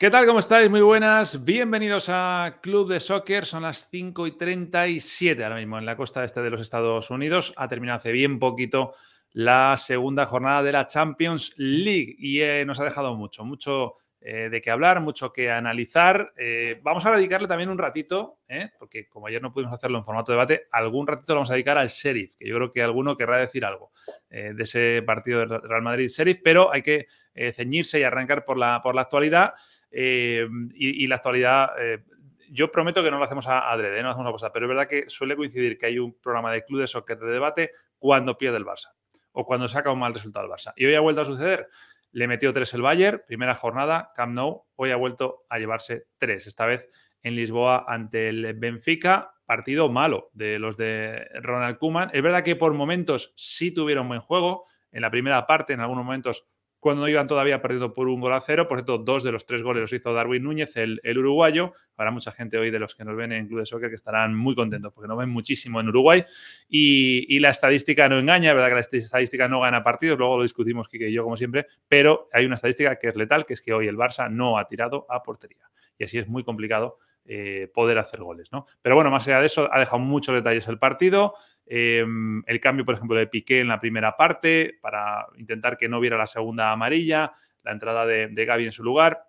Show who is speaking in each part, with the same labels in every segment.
Speaker 1: ¿Qué tal? ¿Cómo estáis? Muy buenas. Bienvenidos a Club de Soccer. Son las 5 y 37 ahora mismo en la costa este de los Estados Unidos. Ha terminado hace bien poquito la segunda jornada de la Champions League y eh, nos ha dejado mucho, mucho eh, de qué hablar, mucho que analizar. Eh, vamos a dedicarle también un ratito, porque como ayer no pudimos hacerlo en formato de debate, algún ratito lo vamos a dedicar al Sheriff, que yo creo que alguno querrá decir algo de ese partido de Real Madrid-Sheriff, pero hay que ceñirse y arrancar por la, por la actualidad. Eh, y, la actualidad, eh, yo prometo que no lo hacemos a adrede, no lo hacemos a pasar, pero es verdad que suele coincidir que hay un programa de club de soccer de debate cuando pierde el Barça o cuando saca un mal resultado el Barça. Y hoy ha vuelto a suceder. Le metió tres el Bayern, primera jornada, Camp Nou, hoy ha vuelto a llevarse tres, esta vez en Lisboa ante el Benfica, partido malo de los de Ronald Koeman. Es verdad que por momentos sí tuvieron buen juego, en la primera parte, en algunos momentos cuando iban todavía perdiendo por un gol a cero. Por cierto, dos de los tres goles los hizo Darwin Núñez, el, uruguayo. Habrá mucha gente hoy de los que nos ven en Club de Soccer que estarán muy contentos porque nos ven muchísimo en Uruguay. Y, la estadística no engaña, verdad que la estadística no gana partidos, luego lo discutimos Kike y yo como siempre, pero hay una estadística que es letal, que es que hoy el Barça no ha tirado a portería. Y así es muy complicado eh, poder hacer goles, ¿no? Pero bueno, más allá de eso, ha dejado muchos detalles el partido. Em, el cambio, por ejemplo, de Piqué en la primera parte para intentar que no viera la segunda amarilla, la entrada de, de Gaby en su lugar.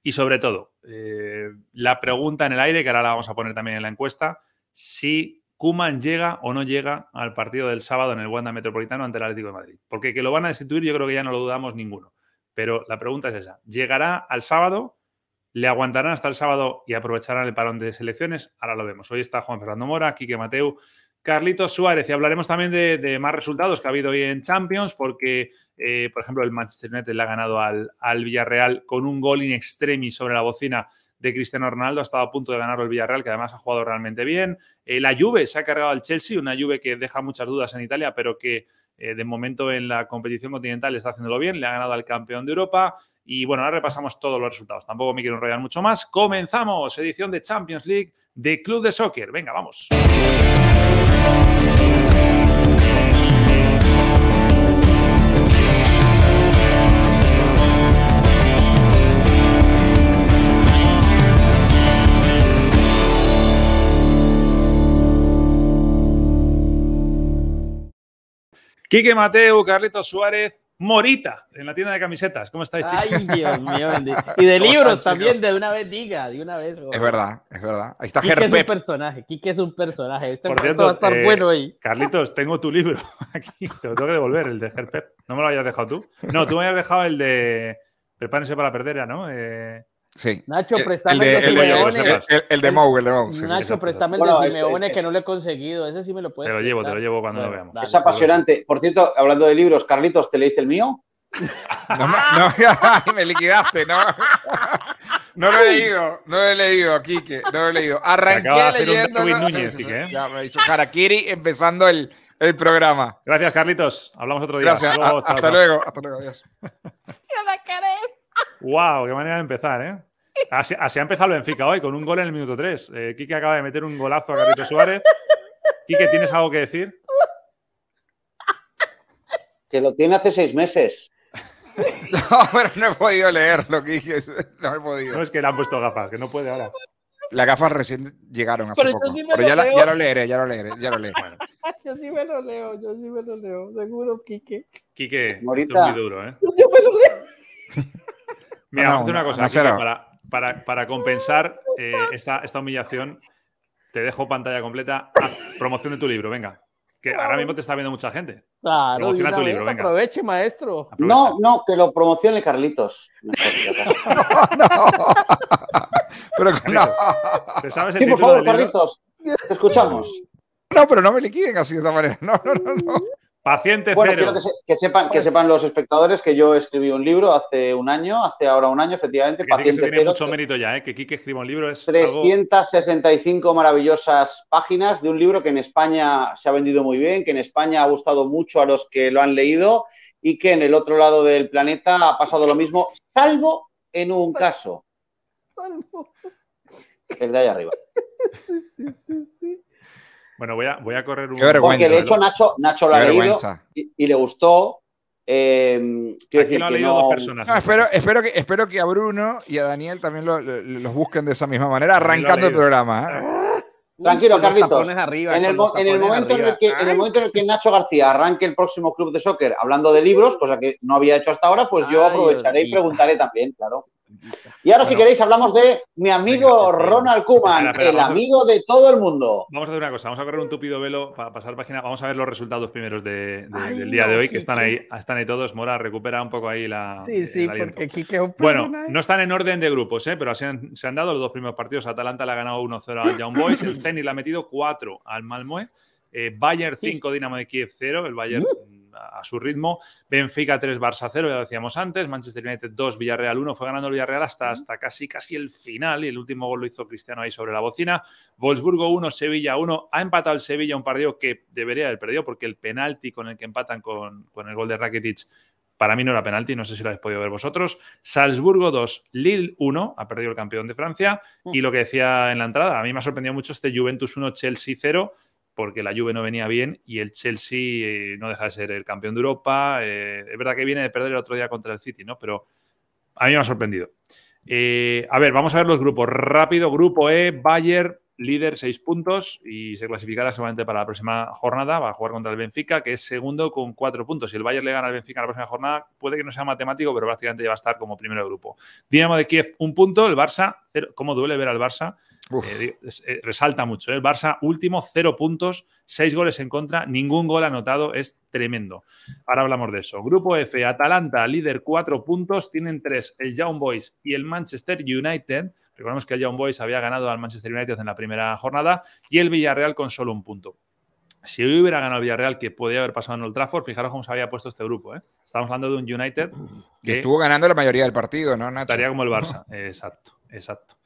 Speaker 1: Y sobre todo, eh, la pregunta en el aire, que ahora la vamos a poner también en la encuesta, si Kuman llega o no llega al partido del sábado en el Wanda Metropolitano ante el Atlético de Madrid. Porque que lo van a destituir yo creo que ya no lo dudamos ninguno. Pero la pregunta es esa, ¿llegará al sábado? ¿Le aguantarán hasta el sábado y aprovecharán el parón de selecciones? Ahora lo vemos. Hoy está Juan Fernando Mora, Quique Mateu, Carlitos Suárez. Y hablaremos también de, más resultados que ha habido hoy en Champions, porque, eh, por ejemplo, el Manchester United le ha ganado al, Villarreal con un gol in extremis sobre la bocina de Cristiano Ronaldo. Ha estado a punto de ganarlo el Villarreal, que además ha jugado realmente bien. Eh, la Juve se ha cargado al Chelsea, una Juve que deja muchas dudas en Italia, pero que eh, de momento en la competición continental está haciéndolo bien. Le ha ganado al campeón de Europa. Y bueno, ahora repasamos todos los resultados. Tampoco me quiero enrollar mucho más. Comenzamos, edición de Champions League de Club de Soccer. Venga, vamos. Quique Mateo, Carlitos Suárez, Morita, en la tienda de camisetas. ¿Cómo estáis, chicos?
Speaker 2: Ay, Dios mío. Y de libros también, de una vez diga, de una vez.
Speaker 3: Es verdad, es verdad.
Speaker 2: Ahí está Quique es un personaje, Quique es un personaje. Este Por cierto, va a estar eh, bueno ahí.
Speaker 1: Carlitos, tengo tu libro aquí, te lo tengo que devolver, el de Herpep. ¿No me lo hayas dejado tú? No, tú me habías dejado el de Prepárense para la perdera, ¿no? Eh...
Speaker 3: Sí.
Speaker 2: Nacho, préstame
Speaker 3: el, de, el, el, el, de Mou, el de Mou.
Speaker 2: Nacho, préstame el de Simeone que no lo he conseguido. Ese sí me lo puedes.
Speaker 1: Te lo llevo, te lo llevo cuando lo veamos.
Speaker 4: Es apasionante. Por cierto, hablando de libros, Carlitos, ¿te leíste el mío?
Speaker 3: No, no, me liquidaste, no. No lo he leído, no lo he leído, Kike, no lo he leído. Arranqué leyendo. No, sí, sí, ¿eh? Ya me hizo Harakiri empezando el, el, programa.
Speaker 1: Gracias, Carlitos. Hablamos otro día.
Speaker 3: Gracias. Hasta luego, hasta, luego hasta luego, adiós.
Speaker 2: la.
Speaker 1: Wow, qué manera de empezar, ¿eh? Así, ha empezado el Benfica hoy, con un gol en el minuto 3. Eh, Quique acaba de meter un golazo a Carlitos Suárez. Quique, ¿tienes algo que decir?
Speaker 4: Que lo tiene hace seis meses.
Speaker 3: No, pero no he podido leerlo, Quique. No he podido.
Speaker 1: No es que le han puesto gafas, que no puede ahora.
Speaker 3: Las gafas recién llegaron hace poco. pero ya, ya, lo leeré, ya lo leeré, ya lo leeré.
Speaker 2: Yo sí me lo leo, yo sí me lo leo, seguro, Quique.
Speaker 1: Quique, esto es muy duro, ¿eh? Yo me lo leo. Mira, vamos a hacer una cosa. para, para, compensar eh, esta, esta, humillación, te dejo pantalla completa. promoción de tu libro, venga. Que ahora mismo te está viendo mucha gente.
Speaker 2: Claro, Promociona tu libro, venga. Aproveche, maestro.
Speaker 4: No, no, que lo promocione Carlitos. no,
Speaker 3: Pero no.
Speaker 1: ¿Te sabes el sí, por favor,
Speaker 4: Carlitos. Te escuchamos.
Speaker 3: No, pero no me liquiden así de esta manera. No, no, no, no.
Speaker 1: Paciente
Speaker 4: bueno,
Speaker 1: quiero
Speaker 4: que, sepan, que sepan los espectadores que yo escribí un libro hace un año, hace ahora un año, efectivamente.
Speaker 1: Paciente que tiene mucho mérito ya, ¿eh? que Quique escriba un libro es
Speaker 4: 365 maravillosas páginas de un libro que en España se ha vendido muy bien, que en España ha gustado mucho a los que lo han leído y que en el otro lado del planeta ha pasado lo mismo, salvo en un caso. Salvo. El de ahí arriba. Sí, sí,
Speaker 1: sí, sí. Bueno, voy a, voy a correr un.
Speaker 4: Qué Porque de hecho Nacho, Nacho lo ha leído y, le gustó.
Speaker 1: Eh, Aquí lo ha leído dos personas.
Speaker 3: espero, espero, que, espero que a Bruno y a Daniel también los busquen de esa misma manera, arrancando el programa. ¿eh?
Speaker 4: Tranquilo, Carlitos. en, el, momento en, el que, en el momento en el que Nacho García arranque el próximo club de soccer hablando de libros, cosa que no había hecho hasta ahora, pues yo aprovecharé y preguntaré también, claro. Y ahora, si queréis, hablamos de mi amigo Ronald Kuman, el amigo de todo el mundo.
Speaker 1: Vamos a hacer una cosa, vamos a correr un tupido velo para pasar página. Vamos a ver los resultados primeros del día de hoy, que están ahí, están ahí todos. Mora, recupera un poco ahí la.
Speaker 2: Sí, sí, porque
Speaker 1: Bueno, no están en orden de grupos, ¿eh? pero se han, se han dado los dos primeros partidos. Atalanta le ha ganado 1-0 al Young Boys, el Zenit le ha metido 4 al Malmö. Eh, Bayern 5, Dinamo de Kiev 0. El Bayern a su ritmo. Benfica 3, Barça 0, ya lo decíamos antes. Manchester United 2, Villarreal 1. Fue ganando el Villarreal hasta, hasta casi, casi el final y el último gol lo hizo Cristiano ahí sobre la bocina. Wolfsburgo 1, Sevilla 1. Ha empatado el Sevilla un partido que debería haber perdido porque el penalti con el que empatan con, con el gol de Rakitic para mí no era penalti, no sé si lo habéis podido ver vosotros. Salzburgo 2, Lille 1, ha perdido el campeón de Francia. Y lo que decía en la entrada, a mí me ha sorprendido mucho este Juventus 1, Chelsea 0 porque la Juve no venía bien y el Chelsea eh, no deja de ser el campeón de Europa. Eh, es verdad que viene de perder el otro día contra el City, ¿no? Pero a mí me ha sorprendido. Eh, a ver, vamos a ver los grupos. Rápido, grupo E, Bayern, líder, seis puntos y se clasificará solamente para la próxima jornada. Va a jugar contra el Benfica, que es segundo con cuatro puntos. Si el Bayern le gana al Benfica en la próxima jornada, puede que no sea matemático, pero prácticamente ya va a estar como primero de grupo. Dinamo de Kiev, un punto. El Barça. ¿cómo duele ver al Barça? Eh, eh, resalta mucho. ¿eh? El Barça último, cero puntos, seis goles en contra, ningún gol anotado, es tremendo. Ahora hablamos de eso. Grupo F, Atalanta, líder, cuatro puntos, tienen tres, el Young Boys y el Manchester United. Recordemos que el Young Boys había ganado al Manchester United en la primera jornada y el Villarreal con solo un punto. Si hoy hubiera ganado el Villarreal, que podía haber pasado en el Trafford, fijaros cómo se había puesto este grupo. Estamos hablando de un United
Speaker 3: que estuvo ganando la mayoría del partido, ¿no,
Speaker 1: Estaría como el Barça, exacto, exacto.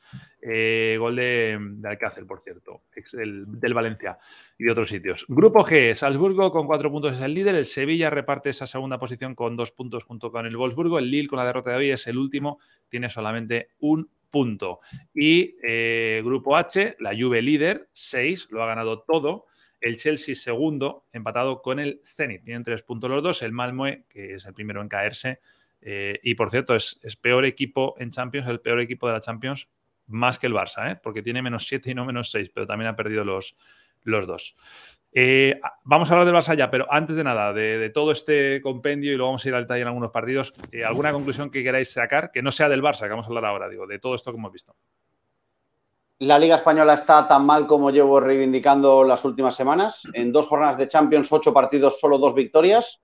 Speaker 1: Eh, gol de, Alcácer, por cierto, del Valencia y de otros sitios. Grupo G, Salzburgo con cuatro puntos es el líder, el Sevilla reparte esa segunda posición con dos puntos junto con el Wolfsburgo, el Lille con la derrota de hoy es el último, tiene solamente un punto. Y eh, Grupo H, la Juve líder, seis, lo ha ganado todo. El Chelsea segundo, empatado con el Zenit. Tienen tres puntos los dos. El Malmö, que es el primero en caerse. Eh, y por cierto, es, es, peor equipo en Champions, el peor equipo de la Champions más que el Barça, ¿eh? porque tiene menos 7 y no menos 6, pero también ha perdido los, los dos. Eh, vamos a hablar del Barça ya, pero antes de nada, de, todo este compendio y luego vamos a ir al detalle en algunos partidos, eh, ¿alguna conclusión que queráis sacar que no sea del Barça, que vamos a hablar ahora, digo, de todo esto que hemos visto?
Speaker 4: La Liga Española está tan mal como llevo reivindicando las últimas semanas. En dos jornadas de Champions, ocho partidos, solo dos victorias.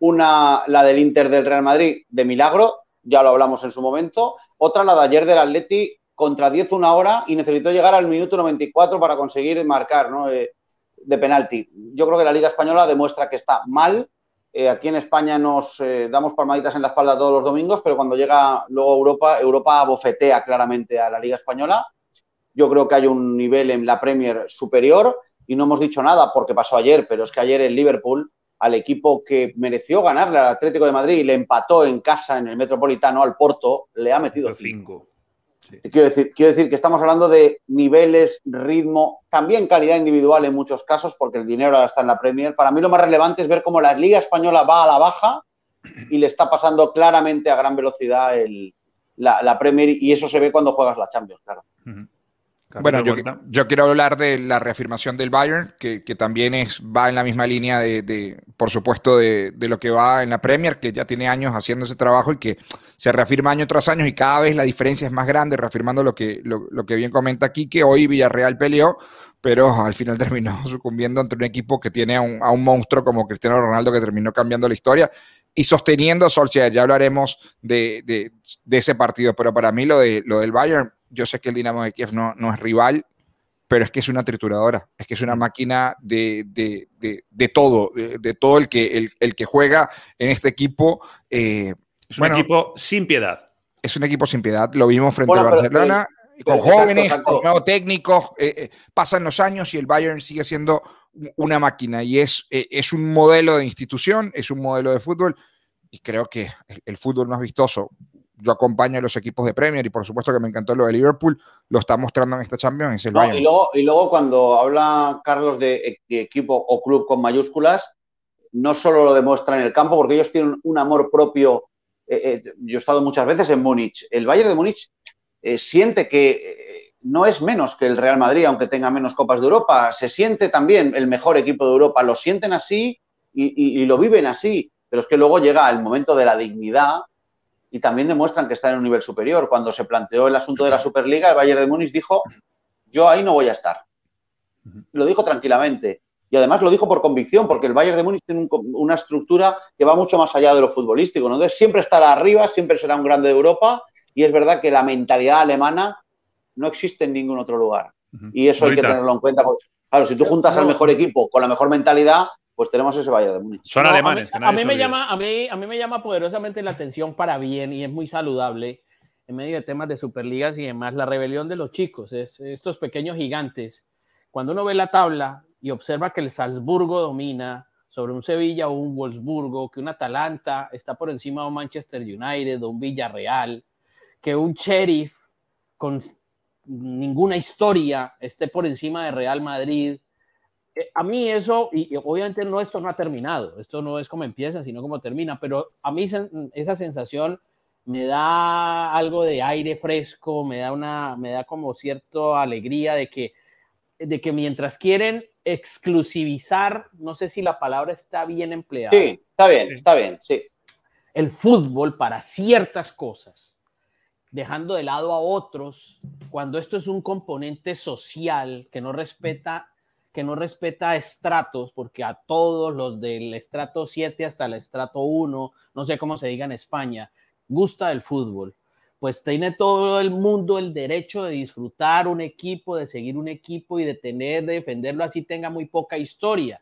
Speaker 4: Una, la del Inter del Real Madrid, de milagro, ya lo hablamos en su momento. Otra, la de ayer del Atleti, contra 10 una hora y necesitó llegar al minuto 94 para conseguir marcar ¿no? Eh, de penalti. Yo creo que la Liga Española demuestra que está mal. Eh, aquí en España nos eh, damos palmaditas en la espalda todos los domingos, pero cuando llega luego Europa, Europa bofetea claramente a la Liga Española. Yo creo que hay un nivel en la Premier superior y no hemos dicho nada porque pasó ayer, pero es que ayer el Liverpool, al equipo que mereció ganarle al Atlético de Madrid y le empató en casa en el Metropolitano al Porto, le ha metido Quiero, decir, quiero decir que estamos hablando de niveles, ritmo, también calidad individual en muchos casos, porque el dinero ahora está en la Premier. Para mí lo más relevante es ver cómo la Liga Española va a la baja y le está pasando claramente a gran velocidad la, Premier y eso se ve cuando juegas la Champions, claro.
Speaker 3: Bueno, yo, quiero hablar de la reafirmación del Bayern, que, también es, va en la misma línea de, por supuesto, de, lo que va en la Premier, que ya tiene años haciendo ese trabajo y que se reafirma año tras año y cada vez la diferencia es más grande, reafirmando lo que, lo, que bien comenta aquí, que hoy Villarreal peleó, pero al final terminó sucumbiendo ante un equipo que tiene a un, monstruo como Cristiano Ronaldo que terminó cambiando la historia y sosteniendo a Solskjaer. Ya hablaremos de, de, ese partido, pero para mí lo, de, lo del Bayern yo sé que el Dinamo de Kiev no, no es rival, pero es que es una trituradora, es que es una máquina de, de, todo, de, todo el que, el, que juega en este equipo.
Speaker 1: Eh, es un equipo sin piedad.
Speaker 3: Es un equipo sin piedad, lo vimos frente a Barcelona. con jóvenes, con nuevos técnicos, eh, eh, pasan los años y el Bayern sigue siendo una máquina y es, es un modelo de institución, es un modelo de fútbol y creo que el fútbol más vistoso yo acompaño a los equipos de Premier y por supuesto que me encantó lo de Liverpool, lo está mostrando en esta Champions,
Speaker 4: y, luego, y luego cuando habla Carlos de, equipo o club con mayúsculas, no solo lo demuestra en el campo, porque ellos tienen un amor propio. Eh, eh, yo he estado muchas veces en Múnich. El Bayern de Múnich eh, siente que no es menos que el Real Madrid, aunque tenga menos Copas de Europa. Se siente también el mejor equipo de Europa. Lo sienten así y lo viven así. Pero es que luego llega el momento de la dignidad y también demuestran que están en un nivel superior. Cuando se planteó el asunto de la Superliga, el Bayern de Múnich dijo, yo ahí no voy a estar. Lo dijo tranquilamente. Y además lo dijo por convicción, porque el Bayern de Múnich tiene una estructura que va mucho más allá de lo futbolístico. Entonces siempre estará arriba, siempre será un grande de Europa. Y es verdad que la mentalidad alemana no existe en ningún otro lugar. Y eso hay que tenerlo en cuenta. claro, si tú juntas al mejor equipo con la mejor mentalidad, pues tenemos ese Bayern de Múnich.
Speaker 1: Son alemanes.
Speaker 2: A mí, me llama, a, mí, a mí me llama poderosamente la atención para bien y es muy saludable en medio de temas de Superligas y demás, la rebelión de los chicos, es, estos pequeños gigantes. Cuando uno ve la tabla y observa que el Salzburgo domina sobre un Sevilla o un Wolfsburgo, que un Atalanta está por encima de un Manchester United o un Villarreal, que un Sheriff con ninguna historia esté por encima de Real Madrid, a mí eso, y, obviamente no, esto no ha terminado, esto no es como empieza, sino como termina, pero a mí esa sensación me da algo de aire fresco, me da una, me da como cierta alegría de que, de que mientras quieren exclusivizar, no sé si la palabra está bien empleada.
Speaker 4: Sí, está bien, está bien, sí.
Speaker 2: El fútbol para ciertas cosas, dejando de lado a otros, cuando esto es un componente social que no respeta que no respeta estratos, porque a todos los del estrato 7 hasta el estrato 1, no sé cómo se diga en España, gusta el fútbol, pues tiene todo el mundo el derecho de disfrutar un equipo, de seguir un equipo y de tener, de defenderlo así tenga muy poca historia.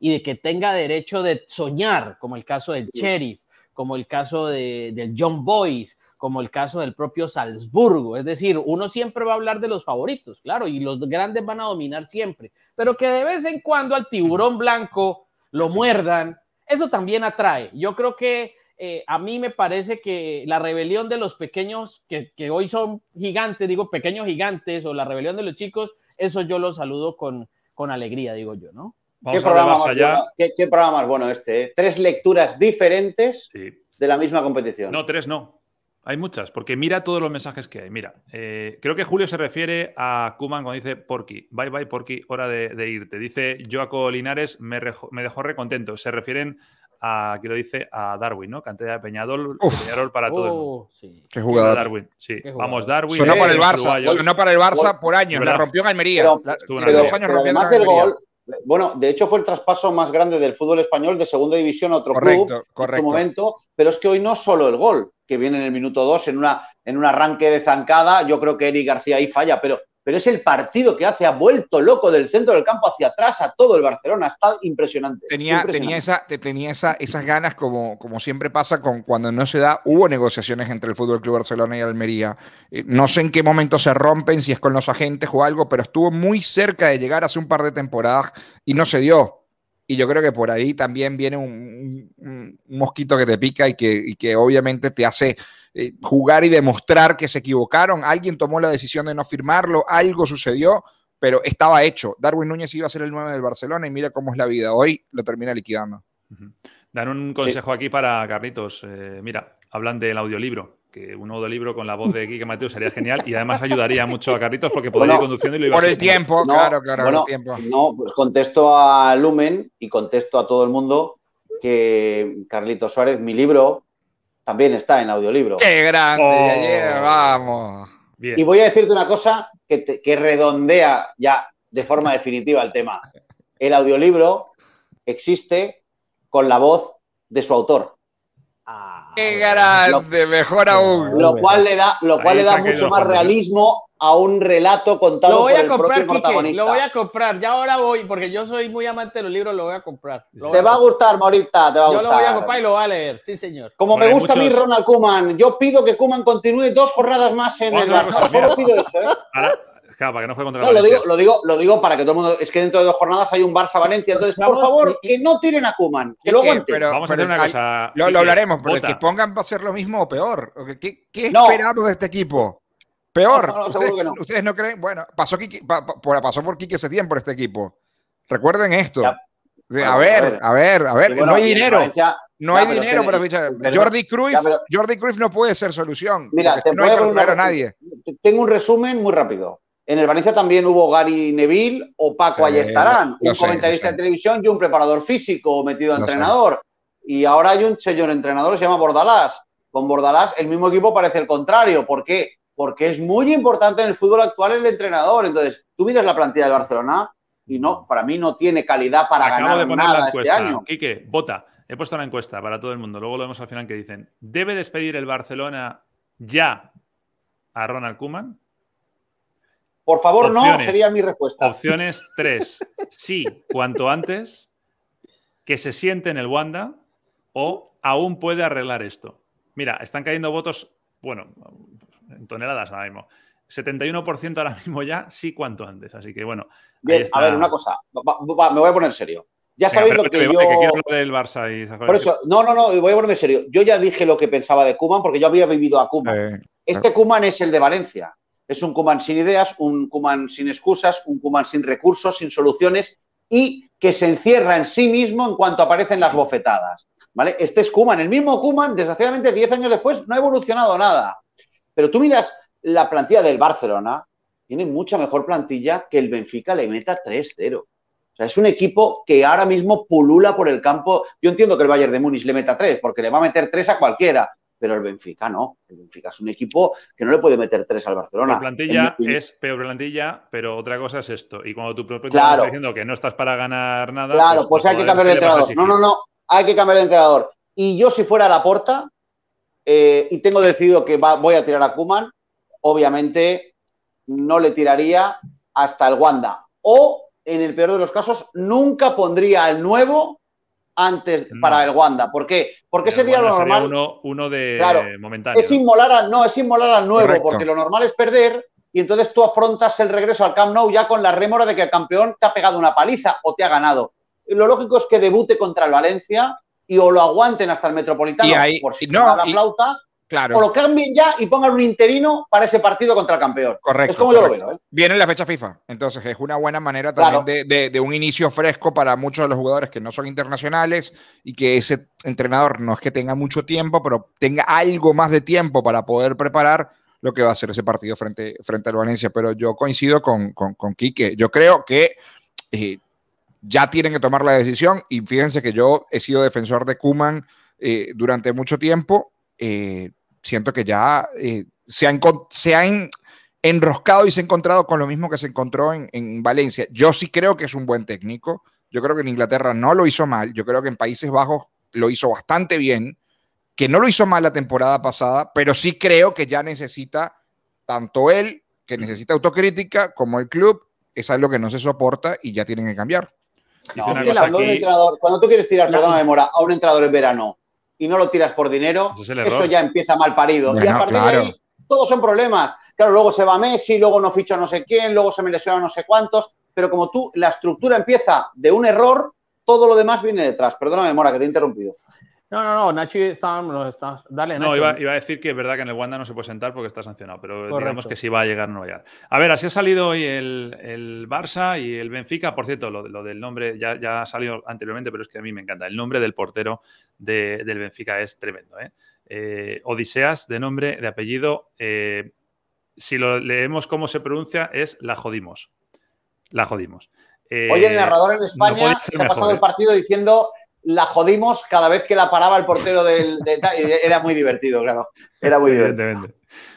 Speaker 2: Y de que tenga derecho de soñar, como el caso del Sheriff, como el caso de, del John Boyce, como el caso del propio Salzburgo. Es decir, uno siempre va a hablar de los favoritos, claro, y los grandes van a dominar siempre, pero que de vez en cuando al tiburón blanco lo muerdan, eso también atrae. Yo creo que eh, a mí me parece que la rebelión de los pequeños, que, que, hoy son gigantes, digo pequeños gigantes, o la rebelión de los chicos, eso yo lo saludo con, con alegría, digo yo, ¿no?
Speaker 4: ¿Qué, programa más Bueno, ¿qué, programa más bueno este? ¿eh? Tres lecturas diferentes de la misma competición.
Speaker 1: No, tres no. Hay muchas, porque mira todos los mensajes que hay. Mira, eh, creo que Julio se refiere a Kuman cuando dice Porky. Bye bye, Porky, hora de, irte. Dice Joaco Linares, me, me dejó recontento. Se refieren a, que lo dice, a Darwin, ¿no? Cantera de Peñadol, Peñarol para todo el mundo.
Speaker 3: Oh, Qué jugador.
Speaker 1: Darwin, sí. Vamos, Darwin.
Speaker 3: Sonó para el Barça, sonó para el Barça por años, la rompió en Almería.
Speaker 4: Pero, dos años además del gol, bueno, de hecho fue el traspaso más grande del fútbol español de segunda división a otro club en su momento, pero es que hoy no solo el gol, que viene en el minuto 2 en, una, en un arranque de zancada, yo creo que Eric García ahí falla, pero pero es el partido que hace, ha vuelto loco del centro del campo hacia atrás a todo el Barcelona, está impresionante.
Speaker 3: Tenía, tenía, esa, tenía esa, esas ganas, como, como siempre pasa con cuando no se da, hubo negociaciones entre el Fútbol Club Barcelona y Almería. Eh, no sé en qué momento se rompen, si es con los agentes o algo, pero estuvo muy cerca de llegar hace un par de temporadas y no se dio. Y yo creo que por ahí también viene un, mosquito que te pica y que, y que obviamente te hace eh, jugar y demostrar que se equivocaron. Alguien tomó la decisión de no firmarlo, algo sucedió, pero estaba hecho. Darwin Núñez iba a ser el 9 del Barcelona y mira cómo es la vida. Hoy lo termina liquidando.
Speaker 1: Dan un consejo aquí para Carlitos. Eh, mira, hablan del audiolibro que un audiolibro con la voz de Quique Mateo sería genial y además ayudaría mucho a Carlitos porque podría ir conduciendo y lo iba
Speaker 3: Por el tiempo, claro, claro,
Speaker 4: el
Speaker 3: tiempo.
Speaker 4: No, pues contesto a Lumen y contesto a todo el mundo que Carlitos Suárez, mi libro, también está en audiolibro.
Speaker 3: ¡Qué grande! Oh. vamos.
Speaker 4: Y voy a decirte una cosa que, que redondea ya de forma definitiva el tema. El audiolibro existe con la voz de su autor.
Speaker 3: Ah, ¡Qué grande! mejor aún.
Speaker 4: Lo cual le da, lo cual le da mucho más realismo a un relato contado lo voy por a el comprar, propio protagonista.
Speaker 2: Lo voy a comprar, ya ahora voy, porque yo soy muy amante de los libros, lo voy a comprar.
Speaker 4: te va a gustar, Morita, te va a
Speaker 2: yo
Speaker 4: gustar.
Speaker 2: Yo lo voy a comprar y lo voy a leer, sí, señor.
Speaker 4: Como me gusta a mí Ronald Koeman, yo pido que Koeman continúe dos jornadas más en el Barça. Solo pido eso, ¿eh?
Speaker 1: Claro, para que no fue contra
Speaker 4: no, lo digo, lo digo, lo digo para que todo el mundo. Es que dentro de dos jornadas hay un Barça-Valencia. Entonces, por favor, que no tiren a Kuman. Que lo
Speaker 3: Pero, Vamos a hacer una cosa. Lo, hablaremos, pero el que pongan va a ser lo mismo o peor. ¿Qué, qué esperamos de este equipo? Peor. ¿Ustedes, no. creen? Bueno, pasó, pasó por Quique Setién por este equipo. Recuerden esto. a, ver, a ver, a ver, no hay dinero. no hay dinero para fichar. Jordi Cruyff, Jordi Cruyff no puede ser solución.
Speaker 4: Mira, te no hay a nadie. Tengo un resumen muy rápido. En el Valencia también hubo Gary Neville o Paco ahí estarán, un comentarista de televisión y un preparador físico metido a entrenador. Y ahora hay un señor entrenador que se llama Bordalás. Con Bordalás el mismo equipo parece el contrario. ¿Por qué? Porque es muy importante en el fútbol actual el entrenador. Entonces, tú miras la plantilla del Barcelona y no, para mí no tiene calidad para ganar nada este año.
Speaker 1: Quique, vota. He puesto una encuesta para todo el mundo. Luego lo vemos al final que dicen, ¿debe despedir el Barcelona ya a Ronald Koeman?
Speaker 4: Por favor, no, sería mi respuesta.
Speaker 1: Opciones 3. Sí, cuanto antes, que se siente en el Wanda o aún puede arreglar esto. Mira, están cayendo votos, bueno, en toneladas ahora mismo. 71% ahora mismo ya, sí, cuanto antes. Así que bueno.
Speaker 4: Bien, a ver, una cosa, me voy a poner serio. Ya sabéis lo que yo.
Speaker 1: del Barça y
Speaker 4: Por eso, no, no, no, voy a ponerme serio. Yo ya dije lo que pensaba de Kuman porque yo había vivido a Kuman. este Kuman es el de Valencia. Es un Kuman sin ideas, un Kuman sin excusas, un Kuman sin recursos, sin soluciones y que se encierra en sí mismo en cuanto aparecen las bofetadas. ¿vale? Este es Kuman. El mismo Kuman, desgraciadamente, 10 años después, no ha evolucionado nada. Pero tú miras la plantilla del Barcelona, tiene mucha mejor plantilla que el Benfica le meta 3-0. O sea, es un equipo que ahora mismo pulula por el campo. Yo entiendo que el Bayern de Múnich le meta 3, porque le va a meter 3 a cualquiera, pero el Benfica no. El Benfica es un equipo que no le puede meter tres al Barcelona.
Speaker 1: La plantilla es peor plantilla, pero otra cosa es esto. Y cuando tu propio claro. está diciendo que no estás para ganar nada.
Speaker 4: Claro, pues, pues hay que cambiar de entrenador. No, no, no. Hay que cambiar de entrenador. Y yo, si fuera a la porta eh, y tengo decidido que voy a tirar a Kuman, obviamente no le tiraría hasta el Wanda. O, en el peor de los casos, nunca pondría al nuevo antes para el Wanda. ¿Por qué? Porque ese día lo normal.
Speaker 1: Uno, uno, de claro, momentáneo.
Speaker 4: Es inmolar al, no, es inmolar al nuevo, porque lo normal es perder y entonces tú afrontas el regreso al Camp Nou ya con la rémora de que el campeón te ha pegado una paliza o te ha ganado. Y lo lógico es que debute contra el Valencia y o lo aguanten hasta el Metropolitano por si no, la flauta Claro. O lo cambien ya y pongan un interino para ese partido contra el campeón.
Speaker 3: Correcto.
Speaker 4: Es como
Speaker 3: yo lo veo. ¿eh? Viene la fecha FIFA. Entonces es una buena manera también de, un inicio fresco para muchos de los jugadores que no son internacionales y que ese entrenador no es que tenga mucho tiempo, pero tenga algo más de tiempo para poder preparar lo que va a ser ese partido frente, frente al Valencia. Pero yo coincido con, con, con Quique. Yo creo que eh, ya tienen que tomar la decisión y fíjense que yo he sido defensor de Kuman eh, durante mucho tiempo eh, siento que ya eh, se, han, se han enroscado y se ha encontrado con lo mismo que se encontró en, en, Valencia. Yo sí creo que es un buen técnico. Yo creo que en Inglaterra no lo hizo mal. Yo creo que en Países Bajos lo hizo bastante bien. Que no lo hizo mal la temporada pasada, pero sí creo que ya necesita tanto él, que necesita autocrítica, como el club. Es algo que no se soporta y ya tienen que cambiar.
Speaker 4: cuando, tú quieres tirar, perdona, de mora, a un entrenador en verano y no lo tiras por dinero, eso ya empieza mal parido. y a partir de ahí, todos son problemas. Claro, luego se va Messi, luego no ficha no sé quién, luego se me lesiona no sé cuántos, pero como tú, la estructura empieza de un error, todo lo demás viene detrás. Perdóname, Mora, que te he interrumpido.
Speaker 2: No, no, no, Nachi está, dale,
Speaker 1: No, iba, a decir que es verdad que en el Wanda no se puede sentar porque está sancionado, pero digamos que si va a llegar, no va a llegar. A ver, así ha salido hoy el, Barça y el Benfica. Por cierto, lo, del nombre ya, ya, ha salido anteriormente, pero es que a mí me encanta. El nombre del portero del Benfica es tremendo. ¿eh? ¿eh? Odiseas, de nombre, de apellido. Eh, si lo leemos cómo se pronuncia, es la jodimos. La jodimos.
Speaker 4: Oye, el narrador en España se ha pasado el partido diciendo la jodimos cada vez que la paraba el portero del, era muy divertido, claro. Era muy divertido.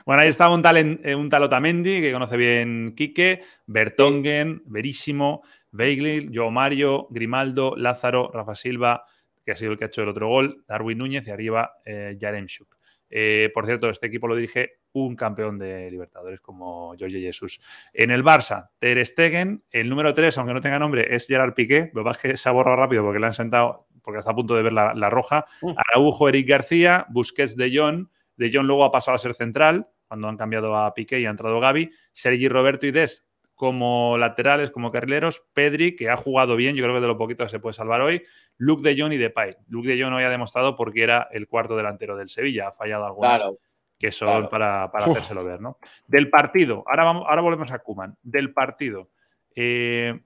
Speaker 1: Bueno, ahí está un tal, eh, un tal Otamendi, que conoce bien Quique, Bertongen, Verísimo, Beigli, Joe Mario, Grimaldo, Lázaro, Rafa Silva, que ha sido el que ha hecho el otro gol, Darwin Núñez y arriba eh, Yaremchuk. Eh, por cierto, este equipo lo dirige un campeón de Libertadores como Jorge Jesús. En el Barça, Ter Stegen, el número 3, aunque no tenga nombre, es Gerard Piqué. Lo que pasa es que se ha borrado rápido porque le han sentado, porque está a punto de ver la, roja. Uh. Araujo, Eric García, Busquets de Jong. De Jong luego ha pasado a ser central cuando han cambiado a Piqué y ha entrado Gaby. Sergi Roberto y Des como laterales, como carrileros, Pedri, que ha jugado bien, yo creo que de lo poquito que se puede salvar hoy, Luke de Jong y Depay. Luke de Jong hoy ha demostrado porque era el cuarto delantero del Sevilla, ha fallado algunas que son para, hacérselo ver, ¿no? Del partido, ahora, vamos, ahora volvemos a Kuman, del partido. Eh,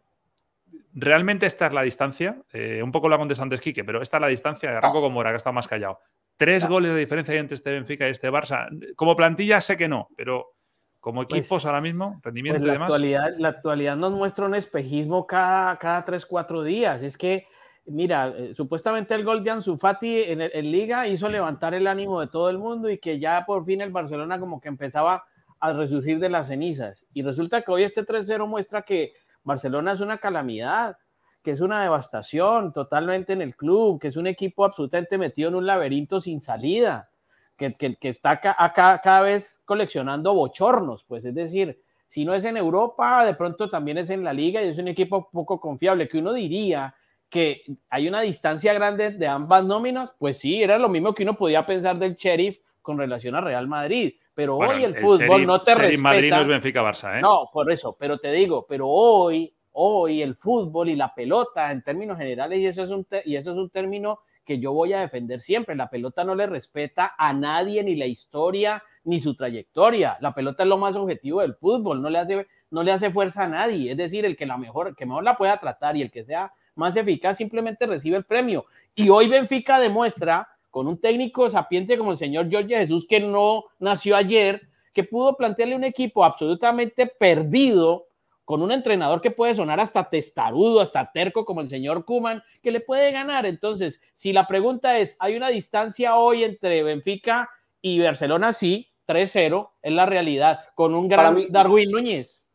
Speaker 1: realmente esta es la distancia, eh, un poco la contesta antes Quique, pero esta es la distancia, arranco con Mora, que está más callado. Tres goles de diferencia entre este Benfica y este Barça. Como plantilla sé que no, pero como pues, equipos ahora mismo, rendimiento
Speaker 2: pues
Speaker 1: y demás.
Speaker 2: Actualidad, la actualidad nos muestra un espejismo cada, cada 3, 4 días. Es que, mira, eh, supuestamente el gol de Ansu Fati en, en, Liga hizo levantar el ánimo de todo el mundo y que ya por fin el Barcelona como que empezaba a resurgir de las cenizas. Y resulta que hoy este 3-0 muestra que Barcelona es una calamidad, que es una devastación totalmente en el club, que es un equipo absolutamente metido en un laberinto sin salida que, está acá, cada vez coleccionando bochornos, pues es decir, si no es en Europa, de pronto también es en la liga y es un equipo poco confiable, que uno diría que hay una distancia grande de ambas nóminas, pues sí, era lo mismo que uno podía pensar del Sheriff con relación a Real Madrid, pero hoy el, fútbol no te respeta.
Speaker 1: Madrid no es Benfica Barça, ¿eh?
Speaker 2: No, por eso, pero te digo, pero hoy, hoy el fútbol y la pelota en términos generales y eso es un y eso es un término que yo voy a defender siempre. La pelota no le respeta a nadie, ni la historia, ni su trayectoria. La pelota es lo más objetivo del fútbol, no le hace, no le hace fuerza a nadie. Es decir, el que, la mejor, que mejor la pueda tratar y el que sea más eficaz simplemente recibe el premio. Y hoy Benfica demuestra, con un técnico sapiente como el señor Jorge Jesús, que no nació ayer, que pudo plantearle un equipo absolutamente perdido con un entrenador que puede sonar hasta testarudo, hasta terco como el señor Kuman, que le puede ganar. Entonces, si la pregunta es, ¿hay una distancia hoy entre Benfica y Barcelona? Sí, 3-0 es la realidad, con un gran Darwin Núñez.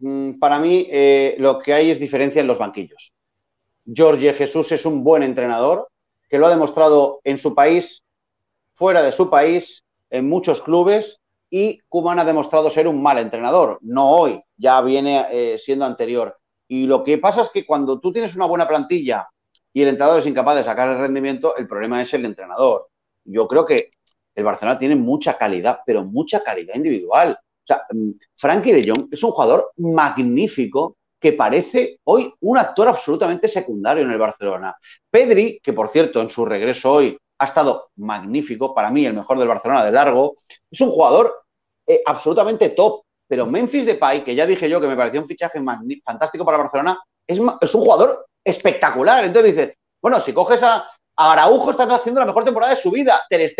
Speaker 4: Mm, para mí, eh, lo que hay es diferencia en los banquillos. Jorge Jesús es un buen entrenador que lo ha demostrado en su país, fuera de su país, en muchos clubes y Kuman ha demostrado ser un mal entrenador, no hoy, ya viene eh, siendo anterior. Y lo que pasa es que cuando tú tienes una buena plantilla y el entrenador es incapaz de sacar el rendimiento, el problema es el entrenador. Yo creo que el Barcelona tiene mucha calidad, pero mucha calidad individual. O sea, mm, Frankie de Jong es un jugador magnífico que parece hoy un actor absolutamente secundario en el Barcelona. Pedri, que por cierto en su regreso hoy ha estado magnífico, para mí el mejor del Barcelona de largo, es un jugador eh, absolutamente top. Pero Memphis Depay, que ya dije yo que me pareció un fichaje fantástico para Barcelona, es, un jugador espectacular. Entonces dices, bueno, si coges a, Araujo, estás haciendo la mejor temporada de su vida. Ter es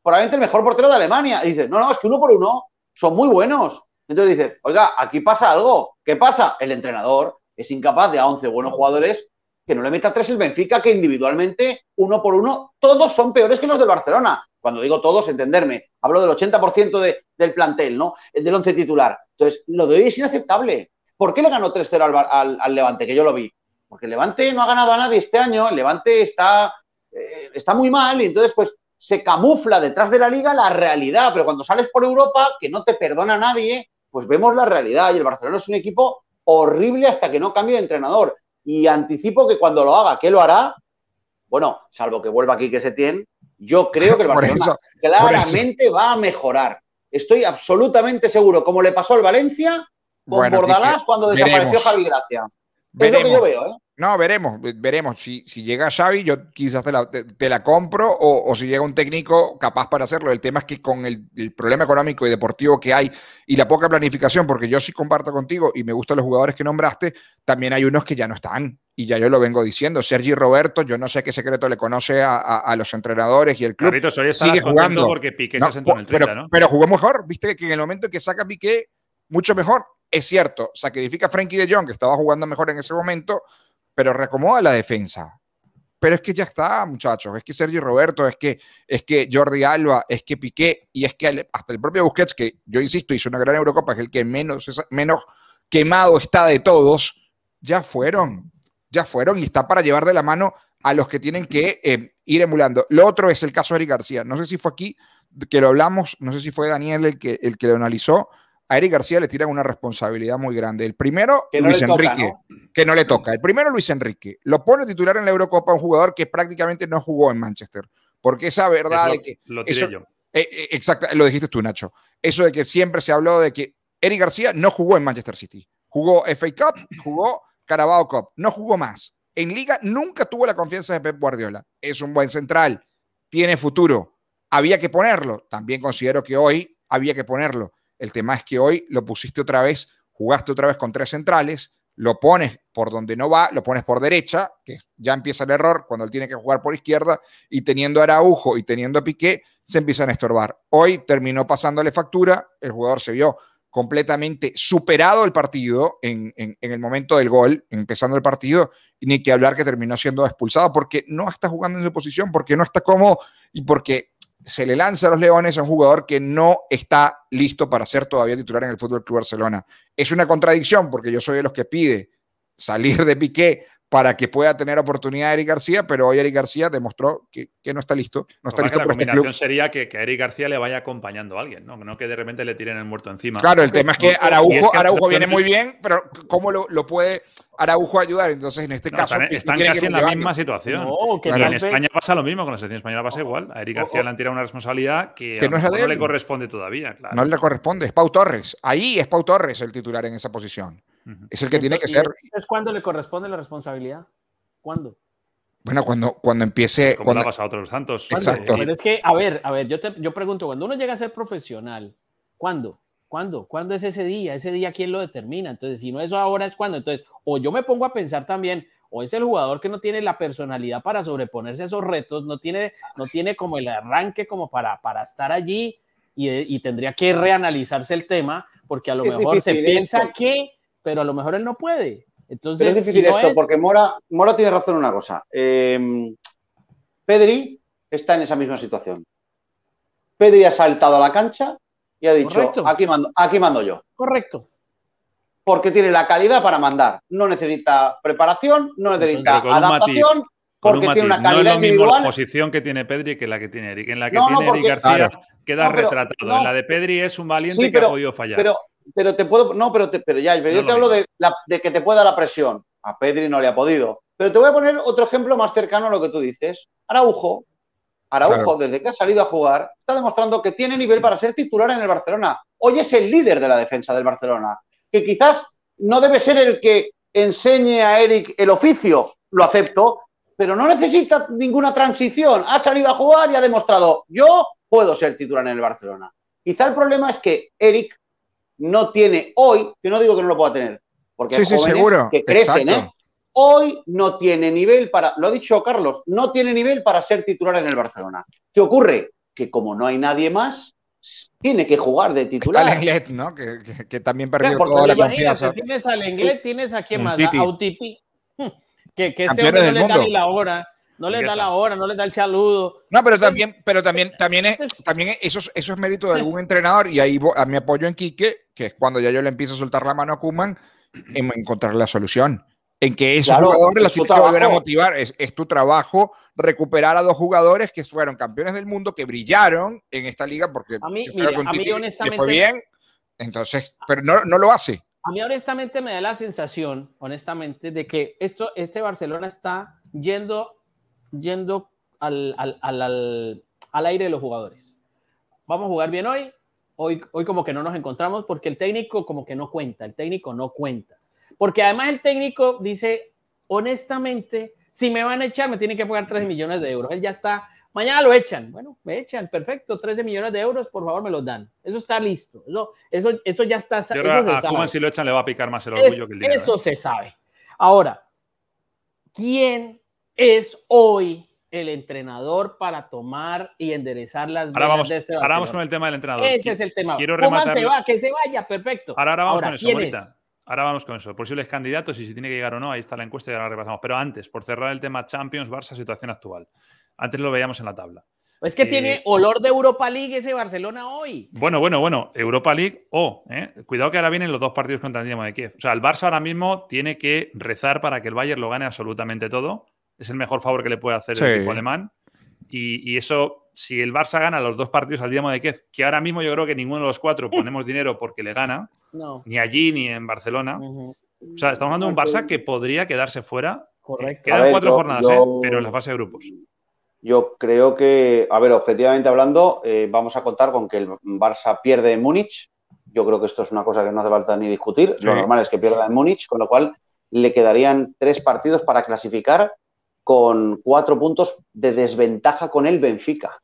Speaker 4: probablemente el mejor portero de Alemania. Y dices, no, no, es que uno por uno son muy buenos. Entonces dices, oiga, aquí pasa algo. ¿Qué pasa? El entrenador es incapaz de a 11 buenos jugadores que no le meta tres el Benfica, que individualmente, uno por uno, todos son peores que los del Barcelona. Cuando digo todos, entenderme. Hablo del 80% del plantel, ¿no? El del 11 titular. Entonces, lo de hoy es inaceptable. ¿Por qué le ganó 3-0 al, Levante? Que yo lo vi. Porque el Levante no ha ganado a nadie este año. El Levante está, eh, está muy mal y entonces, pues, se camufla detrás de la liga la realidad. Pero cuando sales por Europa, que no te perdona nadie, pues vemos la realidad. Y el Barcelona es un equipo horrible hasta que no cambie de entrenador. Y anticipo que cuando lo haga, ¿qué lo hará? Bueno, salvo que vuelva aquí que se tiene, yo creo que el Barcelona claramente va a mejorar. Estoy absolutamente seguro, como le pasó al Valencia con Bordalás cuando desapareció Javi Gracia. Es lo que yo veo, ¿eh?
Speaker 3: No, veremos, veremos. Si, si llega Xavi, yo quizás te la, compro, o, si llega un técnico capaz para hacerlo. El tema es que con el, problema económico y deportivo que hay y la poca planificación, porque yo sí comparto contigo y me gustan los jugadores que nombraste, también hay unos que ya no están. Y ya yo lo vengo diciendo. Sergi Roberto, yo no sé qué secreto le conoce a, los entrenadores y el club. sigue jugando
Speaker 1: porque Piqué se en el 30,
Speaker 3: pero,
Speaker 1: ¿no?
Speaker 3: pero jugó mejor. Viste que en el momento que saca Piqué, mucho mejor. Es cierto, sacrifica a Frankie de Jong, que estaba jugando mejor en ese momento, pero reacomoda la defensa. Pero es que ya está, muchachos. Es que Sergio Roberto, es que, es que Jordi Alba, es que Piqué, y es que hasta el propio Busquets, que yo insisto, hizo una gran Eurocopa, es el que menos, menos quemado está de todos, ya fueron. ya fueron y está para llevar de la mano a los que tienen que eh, ir emulando. Lo otro es el caso de Eric García. No sé si fue aquí que lo hablamos, no sé si fue Daniel el que, el que lo analizó. A Eric García le tiran una responsabilidad muy grande. El primero, Luis Enrique, que no le toca. El primero, Luis Enrique. Lo pone titular en la Eurocopa un jugador que prácticamente no jugó en Manchester. Porque esa verdad de que.
Speaker 1: Lo tiré yo.
Speaker 3: Eh, eh, exacto, lo dijiste tú, Nacho. Eso de que siempre se habló de que Eric García no jugó en Manchester City. Jugó FA Cup, jugó Carabao Cup, no jugó más. En liga nunca tuvo la confianza de Pep Guardiola. Es un buen central, tiene futuro. Había que ponerlo. También considero que hoy había que ponerlo. El tema es que hoy lo pusiste otra vez, jugaste otra vez con tres centrales, lo pones por donde no va, lo pones por derecha, que ya empieza el error cuando él tiene que jugar por izquierda, y teniendo a Araujo y teniendo Piqué, se empiezan a estorbar. Hoy terminó pasándole factura, el jugador se vio completamente superado el partido en, el momento del gol, empezando el partido, y ni que hablar que terminó siendo expulsado porque no está jugando en su posición, porque no está cómodo y porque se le lanza a los Leones a un jugador que no está listo para ser todavía titular en el Fútbol Club Barcelona. Es una contradicción porque yo soy de los que pide salir de Piqué para que pueda tener oportunidad Eric García, pero hoy Eric García demostró que, no está listo. No está listo
Speaker 1: la este combinación sería que, que, a Eric García le vaya acompañando a alguien, ¿no? que de repente le tiren el muerto encima.
Speaker 3: Claro, el tema es que Araujo, Araujo viene muy bien, pero ¿cómo lo, lo puede Araujo ayudar. Entonces, en este caso.
Speaker 1: Están, casi en la misma situación. en España pasa lo mismo, con la selección española pasa igual. A Eric García le han tirado una responsabilidad que, no, le corresponde todavía.
Speaker 3: No le corresponde, es Pau Torres. Ahí es Pau Torres el titular en esa posición. Es el que tiene que ser.
Speaker 2: ¿Es cuándo le corresponde la responsabilidad? ¿Cuándo?
Speaker 3: Bueno, cuando, cuando empiece.
Speaker 1: Como cuando... a otros santos.
Speaker 3: Exacto.
Speaker 2: Pero es que, a ver, a ver, yo, te, yo pregunto, cuando uno llega a ser profesional, ¿cuándo? ¿Cuándo? ¿Cuándo es ese día? Ese día, ¿quién lo determina? Entonces, si no eso ahora es cuando. Entonces, o yo me pongo a pensar también, o es el jugador que no tiene la personalidad para sobreponerse a esos retos, no tiene, no tiene como el arranque como para, para estar allí y, tendría que reanalizarse el tema, porque a lo mejor se piensa que, pero a lo mejor él no puede. Entonces,
Speaker 4: es difícil esto, porque Mora, Mora tiene razón en una cosa. Eh, Pedri está en esa misma situación. Pedri ha saltado a la cancha y ha dicho, aquí mando, aquí mando yo.
Speaker 2: Correcto.
Speaker 4: Porque tiene la calidad para mandar. No necesita preparación, no necesita adaptación, porque tiene una calidad no es lo mismo la
Speaker 1: posición que tiene Pedri que la que tiene Eric. En la que tiene Eric García queda retratado. en la de Pedri es un valiente que ha podido fallar.
Speaker 4: Pero, pero te puedo, no, pero, pero ya, yo te hablo de, de que te pueda la presión. A Pedri no le ha podido. Pero te voy a poner otro ejemplo más cercano a lo que tú dices. Araujo Araujo, desde que ha salido a jugar, está demostrando que tiene nivel para ser titular en el Barcelona. Hoy es el líder de la defensa del Barcelona, que quizás no debe ser el que enseñe a Eric el oficio, lo acepto, pero no necesita ninguna transición. Ha salido a jugar y ha demostrado, yo puedo ser titular en el Barcelona. Quizá el problema es que Eric no tiene hoy, que no digo que no lo pueda tener, porque hay jóvenes que crecen, ¿eh? hoy no tiene nivel para, lo ha dicho Carlos, no tiene nivel para ser titular en el Barcelona. ¿Qué ocurre? Que como no hay nadie más, tiene que jugar de titular.
Speaker 3: Está Lenglet, ¿no? Que, también perdió toda la confianza.
Speaker 2: Tienes a Lenglet, tienes a quién más, a Autiti. Que, que este hombre no le da ni la hora. No le da la hora, no le da el saludo.
Speaker 3: No, pero también, pero también, también es, también eso, eso es mérito de algún entrenador, y ahí a mi apoyo en Quique, que es cuando ya yo le empiezo a soltar la mano a Kuman, en encontrar la solución en que esos jugadores los tienes que volver a motivar. Es, tu trabajo recuperar a dos jugadores que fueron campeones del mundo, que brillaron en esta liga porque
Speaker 2: a mí, honestamente,
Speaker 3: fue bien. Entonces, pero no, no, lo hace.
Speaker 2: A mí honestamente me da la sensación, honestamente, de que esto, este Barcelona está yendo, yendo al, al, al, al aire de los jugadores. Vamos a jugar bien hoy. Hoy, hoy como que no nos encontramos porque el técnico como que no cuenta, el técnico no cuenta. Porque además el técnico dice, honestamente, si me van a echar, me tienen que pagar 13 millones de euros. Él ya está, mañana lo echan. Bueno, me echan, perfecto, 13 millones de euros, por favor, me los dan. Eso está listo. Eso, eso, eso ya está.
Speaker 1: Yo eso se sabe. si lo echan le va a picar más el orgullo que el dinero.
Speaker 2: Eso ¿eh? se sabe. Ahora, ¿quién es hoy el entrenador para tomar y enderezar las
Speaker 1: ahora vamos, de este Ahora vamos con el tema del entrenador.
Speaker 2: Ese es el tema. Quiero rematar. se va, que se vaya, perfecto.
Speaker 1: Ahora, ahora vamos con eso. Ahora vamos con eso. Posibles candidatos y si tiene que llegar o no, ahí está la encuesta y ahora la repasamos. Pero antes, por cerrar el tema Champions, Barça, situación actual. Antes lo veíamos en la tabla.
Speaker 2: Es que tiene olor de Europa League ese Barcelona hoy.
Speaker 1: Bueno, bueno, bueno. Europa League o, ¿eh? cuidado que ahora vienen los dos partidos contra el Dinamo de Kiev. O sea, el Barça ahora mismo tiene que rezar para que el Bayern lo gane absolutamente todo. Es el mejor favor que le puede hacer el equipo alemán. Y, eso, si el Barça gana los dos partidos al Dinamo de Kiev, que ahora mismo yo creo que ninguno de los cuatro ponemos dinero porque le gana, ni allí ni en Barcelona. O sea, estamos hablando de un Barça que podría quedarse fuera. Correcto. Quedan cuatro jornadas, ¿eh? pero en la fase de grupos.
Speaker 4: Yo creo que, a ver, objetivamente hablando, eh, vamos a contar con que el Barça pierde en Múnich. Yo creo que esto es una cosa que no hace falta ni discutir. Lo normal es que pierda en Múnich, con lo cual le quedarían tres partidos para clasificar con cuatro puntos de desventaja con el Benfica.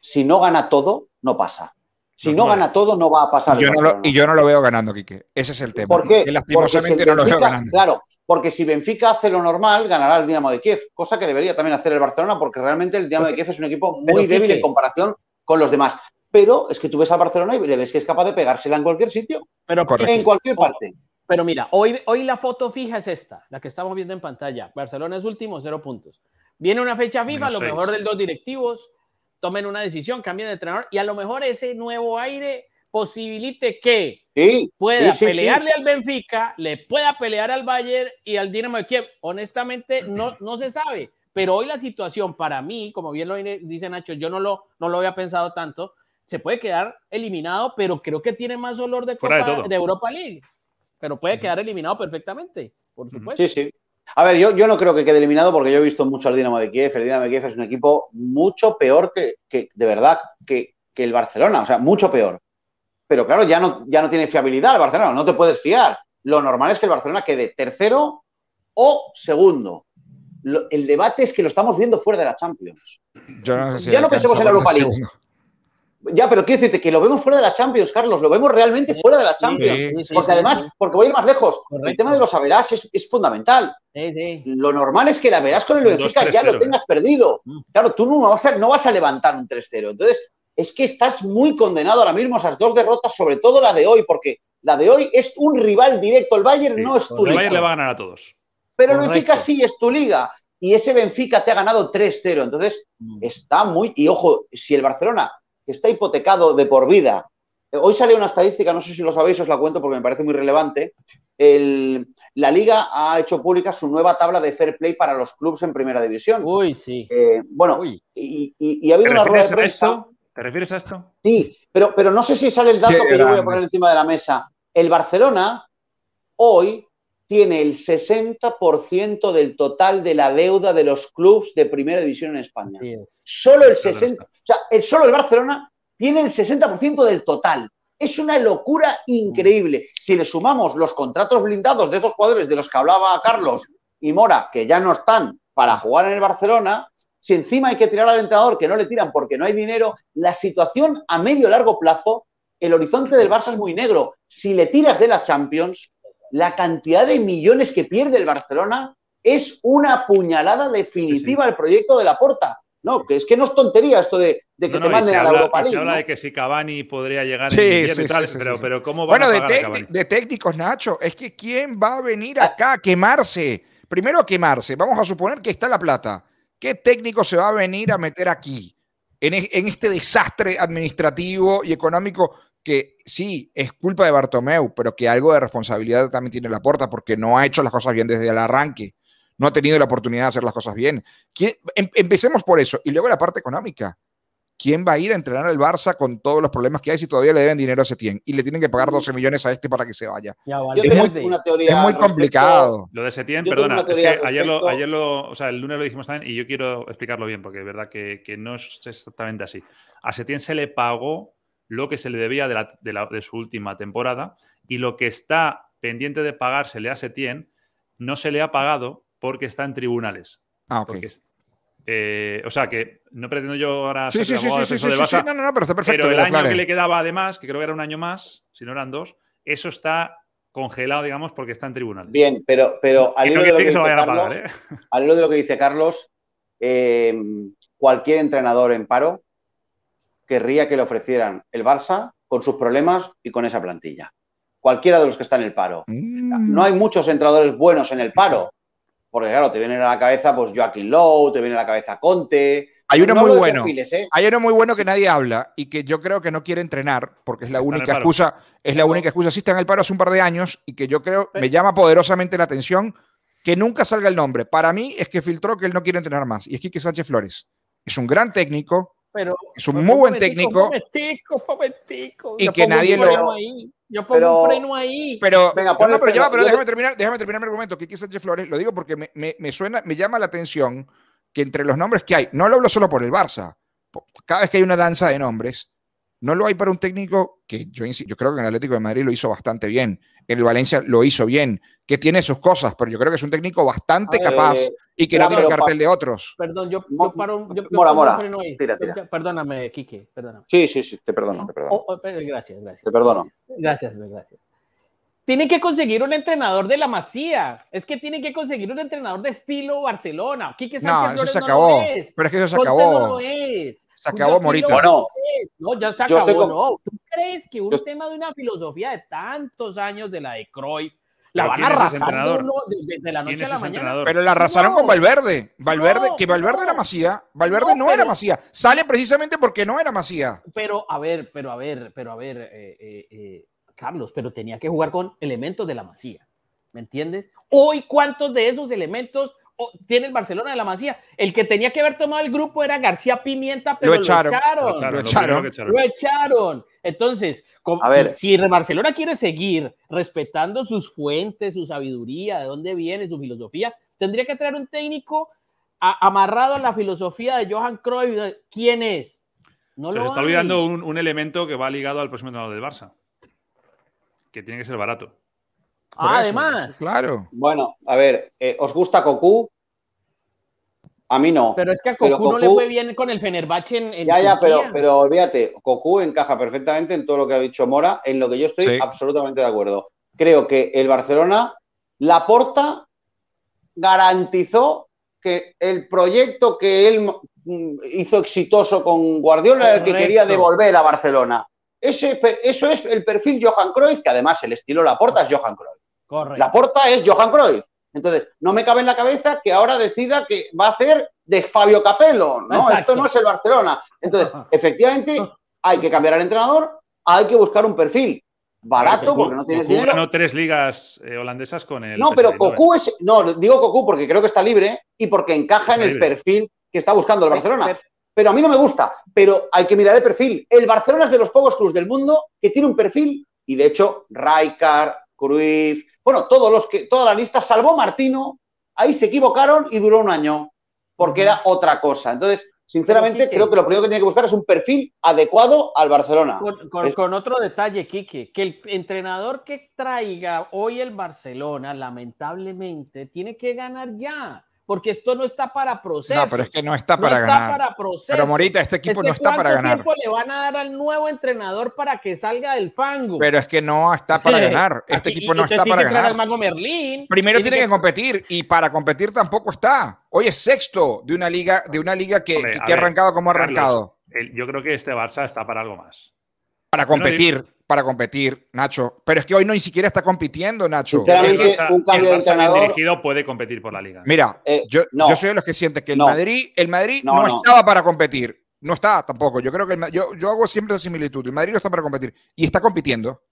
Speaker 4: Si no gana todo, no pasa. Si no, gana todo, no va a pasar.
Speaker 3: y yo no lo veo ganando, Quique. Ese es el tema.
Speaker 4: ¿Por qué? lastimosamente no lo veo ganando. Claro, porque si Benfica hace lo normal, ganará el Dinamo de Kiev, cosa que debería también hacer el Barcelona, porque realmente el Dinamo de Kiev es un equipo muy débil en comparación con los demás. Pero es que tú ves al Barcelona y le ves que es capaz de pegársela en cualquier sitio. Pero en cualquier parte.
Speaker 2: Pero mira, hoy, hoy la foto fija es esta, la que estamos viendo en pantalla. Barcelona es último, cero puntos. Viene una fecha viva, a lo mejor de dos directivos tomen una decisión, cambien de entrenador y a lo mejor ese nuevo aire posibilite que pueda pelearle al Benfica, le pueda pelear al Bayern y al Dinamo de Kiev. Honestamente, no, no se sabe. Pero hoy la situación para mí, como bien lo dice Nacho, yo no lo, no lo había pensado tanto, se puede quedar eliminado, pero creo que tiene más olor de, de, Europa League. Pero puede quedar eliminado perfectamente, por supuesto.
Speaker 4: Sí, sí. A ver, yo, yo no creo que quede eliminado porque yo he visto mucho al Dinamo de Kiev. El Dinamo de Kiev es un equipo mucho peor que, de verdad, que, el Barcelona. O sea, mucho peor. Pero claro, ya no, ya no tiene fiabilidad el Barcelona. No te puedes fiar. Lo normal es que el Barcelona quede tercero o segundo. el debate es que lo estamos viendo fuera de la Champions. ya no pensemos en la Europa League. Ya, pero quiero decirte que lo vemos fuera de la Champions, Carlos, lo vemos realmente fuera de la Champions. porque además, porque voy a ir más lejos, el tema de los averás es, fundamental. Lo normal es que la verás con el Benfica ya lo tengas perdido. Mm. Claro, tú no vas, a, no vas a levantar un 3-0. Entonces, es que estás muy condenado ahora mismo a esas dos derrotas, sobre todo la de hoy, porque la de hoy es un rival directo. El Bayern no es tu liga.
Speaker 1: El Bayern le va a ganar a todos.
Speaker 4: Pero el Benfica sí es tu liga. Y ese Benfica te ha ganado 3-0. Entonces, mm. está muy. Y ojo, si el Barcelona está hipotecado de por vida. Hoy salió una estadística, no sé si lo sabéis, os la cuento porque me parece muy relevante. la Liga ha hecho pública su nueva tabla de fair play para los clubes en primera división.
Speaker 2: Uy, sí.
Speaker 4: Eh, bueno, Y, ha habido una rueda de
Speaker 1: prensa. ¿Te refieres a esto?
Speaker 4: Sí, pero, pero no sé si sale el dato que yo voy a poner encima de la mesa. El Barcelona hoy tiene el 60% del total de la deuda de los clubes de primera división en España. Solo el 60%, o sea, el, solo el Barcelona tiene el 60% del total. Es una locura increíble. Si le sumamos los contratos blindados de estos jugadores de los que hablaba Carlos y Mora, que ya no están para jugar en el Barcelona, si encima hay que tirar al entrenador, que no le tiran porque no hay dinero, la situación a medio largo plazo, el horizonte del Barça es muy negro. Si le tiras de la Champions, la cantidad de millones que pierde el Barcelona es una puñalada definitiva al proyecto de la Porta. No, que es que no es tontería esto de, que te manden a la Europa League.
Speaker 1: Se habla de que si Cavani podría llegar en sí, tal, pero, pero, ¿cómo va
Speaker 3: bueno, a de, de técnicos, Nacho, es que ¿quién va a venir acá a quemarse? Primero a quemarse, vamos a suponer que está la plata. ¿Qué técnico se va a venir a meter aquí? En, en este desastre administrativo y económico que sí, es culpa de Bartomeu, pero que algo de responsabilidad también tiene la puerta porque no ha hecho las cosas bien desde el arranque. No ha tenido la oportunidad de hacer las cosas bien. Em, empecemos por eso. Y luego la parte económica. ¿Quién va a ir a entrenar al Barça con todos los problemas que hay si todavía le deben dinero a Setién y le tienen que pagar 12 millones a este para que se vaya? es, muy, complicado.
Speaker 1: Lo de Setién, perdona, es que ayer lo, ayer lo, o sea, el lunes lo dijimos también y yo quiero explicarlo bien porque es verdad que, que no es exactamente así. A Setién se le pagó lo que se le debía de, su última temporada y lo que está pendiente de pagársele a Setien no se le ha pagado porque está en tribunales.
Speaker 3: Ah, ok.
Speaker 1: Eh, o sea que no pretendo yo ahora.
Speaker 3: Sí, sí, sí, sí, sí, sí, no, no, pero está perfecto.
Speaker 1: Pero el año que le quedaba además, que creo que era un año más, si no eran dos, eso está congelado, digamos, porque está en tribunales.
Speaker 4: Bien, pero, pero al hilo de, lo que dice Carlos, ¿eh? al hilo de lo que dice Carlos, eh, cualquier entrenador en paro querría que le ofrecieran el Barça con sus problemas y con esa plantilla. Cualquiera de los que está en el paro. Mm. No hay muchos entrenadores buenos en el paro, porque claro, te viene a la cabeza pues Joaquín Lowe, te viene a la cabeza Conte,
Speaker 3: Hay uno muy bueno. ¿eh? Hay uno muy bueno que nadie habla y que yo creo que no quiere entrenar porque es la única excusa. Es la única excusa. Sí está en el paro hace un par de años y que yo creo me llama poderosamente la atención que nunca salga el nombre. Para mí es que filtró que él no quiere entrenar más. Y es Quique Sánchez Flores. Es un gran técnico. Pero, es un muy buen técnico. y que nadie lo.
Speaker 2: Yo pongo un freno ahí.
Speaker 3: Pero, Venga, pero, pero déjame terminar, déjame terminar mi argumento. Quique Sánchez Flores, lo digo porque me, me, me, suena, me llama la atención que entre los nombres que hay, no lo hablo solo por el Barça, cada vez que hay una danza de nombres, no lo hay para un técnico que yo, yo creo que en el Atlético de Madrid lo hizo bastante bien, en el Valencia lo hizo bien, que tiene sus cosas, pero yo creo que es un técnico bastante capaz y que no tiene el cartel de otros.
Speaker 2: Perdón, yo, paro yo,
Speaker 4: mora, mora.
Speaker 2: Tira, tira. Perdóname, Quique, perdóname.
Speaker 4: Sí, sí, sí, te perdono, te perdono.
Speaker 2: Oh, oh, gracias, gracias.
Speaker 4: Te perdono.
Speaker 2: Gracias, gracias. Tiene que conseguir un entrenador de la Masía. Es que tiene que conseguir un entrenador de estilo Barcelona. Quique
Speaker 3: Sánchez no, eso se acabó. Pero es que eso se acabó. Se acabó, Morita.
Speaker 2: No, no, ya se acabó. No. ¿Tú crees que un tema de una filosofía de tantos años de la de Cruyff la van a arrasar de, la noche a la mañana.
Speaker 3: Pero la arrasaron con Valverde. Valverde, que Valverde era Masía. Valverde no, era Masía. Sale precisamente porque no era Masía.
Speaker 2: Pero a ver, pero a ver, pero a ver, eh, eh, eh Carlos, pero tenía que jugar con elementos de la Masía. ¿Me entiendes? Hoy, ¿cuántos de esos elementos tiene el Barcelona de la Masía? El que tenía que haber tomado el grupo era García Pimienta, pero lo echaron. Lo echaron. Lo echaron. Entonces, si, si, Barcelona quiere seguir respetando sus fuentes, su sabiduría, de dónde viene, su filosofía, tendría que traer un técnico amarrado a la filosofía de Johan Cruyff. ¿Quién es?
Speaker 1: No Se, está olvidando un, un, elemento que va ligado al próximo entrenador del Barça que tiene que ser barato.
Speaker 2: además.
Speaker 3: Claro.
Speaker 4: Bueno, a ver, eh, ¿os gusta Cocu? A mí no.
Speaker 2: Pero es que a Cocu, no le fue bien con el Fenerbahce en,
Speaker 4: Ya, ya, pero, pero olvídate, Cocu encaja perfectamente en todo lo que ha dicho Mora, en lo que yo estoy absolutamente de acuerdo. Creo que el Barcelona, la porta garantizó que el proyecto que él mm, hizo exitoso con Guardiola era el que quería devolver a Barcelona. Ese, eso es el perfil Johan Cruyff, que además el estilo Laporta es Johan Cruyff. Correcto. Laporta es Johan Cruyff. Entonces, no me cabe en la cabeza que ahora decida que va a hacer de Fabio Capello, ¿no? Esto no es el Barcelona. Entonces, efectivamente, hay que cambiar al entrenador, hay que buscar un perfil barato porque no tienes dinero.
Speaker 1: No tres ligas eh, holandesas con el.
Speaker 4: No, pero Cocu es. No, digo Cocu porque creo que está libre y porque encaja en el perfil que está buscando el Barcelona pero a mí no me gusta. Pero hay que mirar el perfil. El Barcelona es de los pocos clubes del mundo que tiene un perfil, y de hecho, Rijkaard, Cruyff, bueno, todos los que, toda la lista, salvo Martino, ahí se equivocaron y duró un año, porque era otra cosa. Entonces, sinceramente, creo que lo primero que tiene que buscar es un perfil adecuado al Barcelona.
Speaker 2: Con, otro detalle, Quique, que el entrenador que traiga hoy el Barcelona, lamentablemente, tiene que ganar ya porque esto no está para proceso.
Speaker 3: No, pero es que no está para no ganar. Está para proceso. Pero Morita, este equipo no está para ganar.
Speaker 2: ¿Cuánto tiempo le van a dar al nuevo entrenador para que salga del fango?
Speaker 3: Pero es que no está para ganar. Este equipo no está para ganar.
Speaker 2: Merlín,
Speaker 3: Primero tiene que... competir y para competir tampoco está. Hoy es sexto de una liga, de una liga que, ha arrancado como ha arrancado.
Speaker 1: yo creo que este Barça está para algo más.
Speaker 3: Para competir para competir, Nacho. Pero es que hoy no ni siquiera está compitiendo, Nacho.
Speaker 4: un cambio de entrenador
Speaker 1: dirigido puede competir por la liga.
Speaker 3: Mira, eh, yo, yo, soy de los que siente que el Madrid, el Madrid no, estaba para competir. No está tampoco. Yo creo que yo, yo hago siempre esa similitud. El Madrid no está para competir y está compitiendo.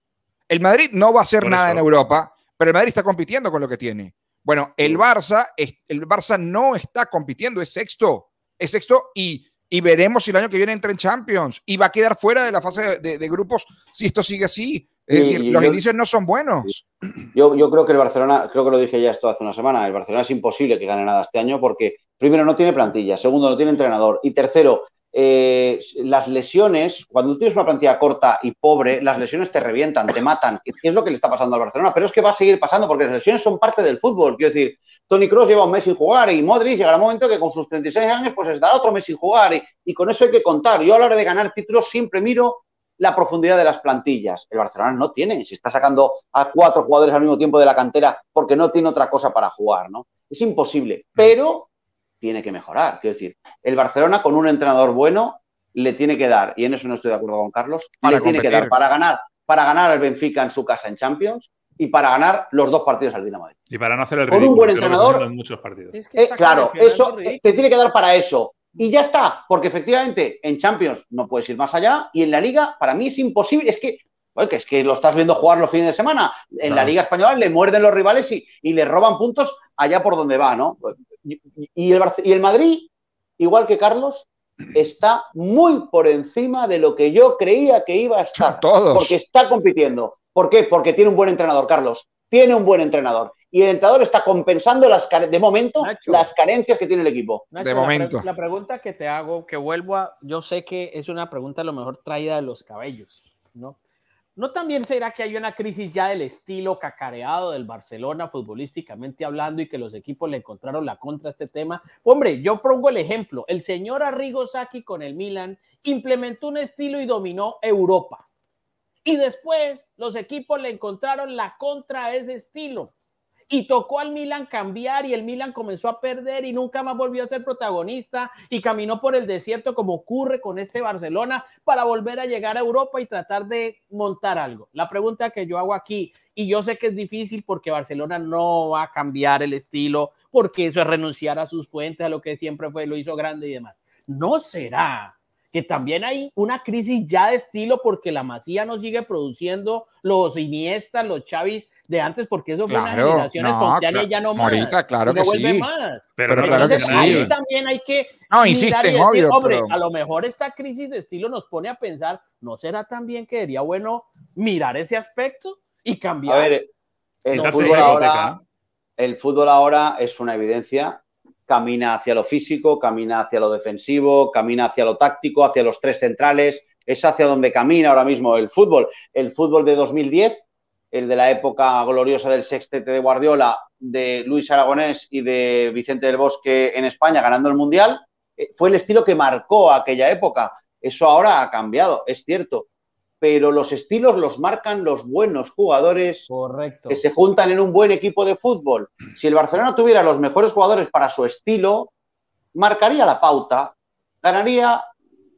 Speaker 3: El Madrid no va a hacer nada en Europa, pero el Madrid está compitiendo con lo que tiene. Bueno, el Barça, el Barça no está compitiendo, es sexto. Es sexto y y veremos si el año que viene entra en Champions y va a quedar fuera de la fase de, grupos si esto sigue así. Es decir, los indicios no son buenos.
Speaker 4: Yo, yo, creo que el Barcelona, creo que lo dije ya esto hace una semana, el Barcelona es imposible que gane nada este año porque primero no tiene plantilla, segundo no tiene entrenador y tercero eh, las lesiones, cuando tienes una plantilla corta y pobre, las lesiones te revientan, te matan. ¿Qué es lo que le está pasando al Barcelona? Pero es que va a seguir pasando porque las lesiones son parte del fútbol. Quiero decir, Tony Cross lleva un mes sin jugar y Modric llegará un momento que con sus 36 años pues les dará otro mes sin jugar y, con eso hay que contar. Yo a la hora de ganar títulos siempre miro la profundidad de las plantillas. El Barcelona no tiene, si está sacando a cuatro jugadores al mismo tiempo de la cantera porque no tiene otra cosa para jugar, ¿no? Es imposible, pero tiene que mejorar. Quiero decir, el Barcelona con un entrenador bueno le tiene que dar, y en eso no estoy de acuerdo con Carlos, le tiene que dar para ganar, para ganar el Benfica en su casa en Champions y para ganar los dos partidos al Dinamo.
Speaker 1: Y para no hacer el
Speaker 4: ridículo, Con un buen entrenador.
Speaker 1: muchos partidos.
Speaker 4: Eh, claro, eso te tiene que dar para eso. y ya está, porque efectivamente en Champions no puedes ir más allá y en la Liga para mí es imposible, es que, es que lo estás viendo jugar los fines de semana, en la Liga Española le muerden los rivales y, y, le roban puntos allá por donde va, ¿no? Y, el, y el Madrid, igual que Carlos, está muy por encima de lo que yo creía que iba a estar.
Speaker 3: Todos.
Speaker 4: Porque está compitiendo. ¿Por qué? Porque tiene un buen entrenador, Carlos. Tiene un buen entrenador y el entrenador está compensando las de momento las carencias que tiene el equipo.
Speaker 3: de momento.
Speaker 2: La, pregunta que te hago, que vuelvo a, yo sé que es una pregunta a lo mejor traída de los cabellos, ¿no? ¿No también será que hay una crisis ya del estilo cacareado del Barcelona futbolísticamente hablando y que los equipos le encontraron la contra a este tema? Hombre, yo pongo el ejemplo. El señor Arrigo Sacchi con el Milan implementó un estilo y dominó Europa. Y después los equipos le encontraron la contra a ese estilo y tocó al Milan cambiar y el Milan comenzó a perder y nunca más volvió a ser protagonista y caminó por el desierto como ocurre con este Barcelona para volver a llegar a Europa y tratar de montar algo. La pregunta que yo hago aquí, y yo sé que es difícil porque Barcelona no va a cambiar el estilo, porque eso es renunciar a sus fuentes, a lo que siempre fue, lo hizo grande y demás. ¿No será que también hay una crisis ya de estilo porque la Masía no sigue produciendo los Iniesta, los Chavis de antes, porque eso fue una generación espontánea y ya no más.
Speaker 3: Ahorita, claro que
Speaker 2: vuelve
Speaker 3: sí.
Speaker 2: Más.
Speaker 3: Pero, claro que sí.
Speaker 2: Ahí también hay que.
Speaker 3: No, insisten, obvio.
Speaker 2: Hombre, a lo mejor esta crisis de estilo nos pone a pensar, ¿no será también que sería bueno mirar ese aspecto y cambiar?
Speaker 4: A ver, el, fútbol, ahora, el fútbol ahora es una evidencia. Camina hacia lo físico, camina hacia lo defensivo, camina hacia lo táctico, hacia los tres centrales. Es hacia donde camina ahora mismo el fútbol. El fútbol de 2010 el de la época gloriosa del sextete de Guardiola, de Luis Aragonés y de Vicente del Bosque en España ganando el Mundial, eh, fue el estilo que marcó aquella época. Eso ahora ha cambiado, es cierto, pero los estilos los marcan los buenos jugadores que se juntan en un buen equipo de fútbol. Si el Barcelona tuviera los mejores jugadores para su estilo, marcaría la pauta, ganaría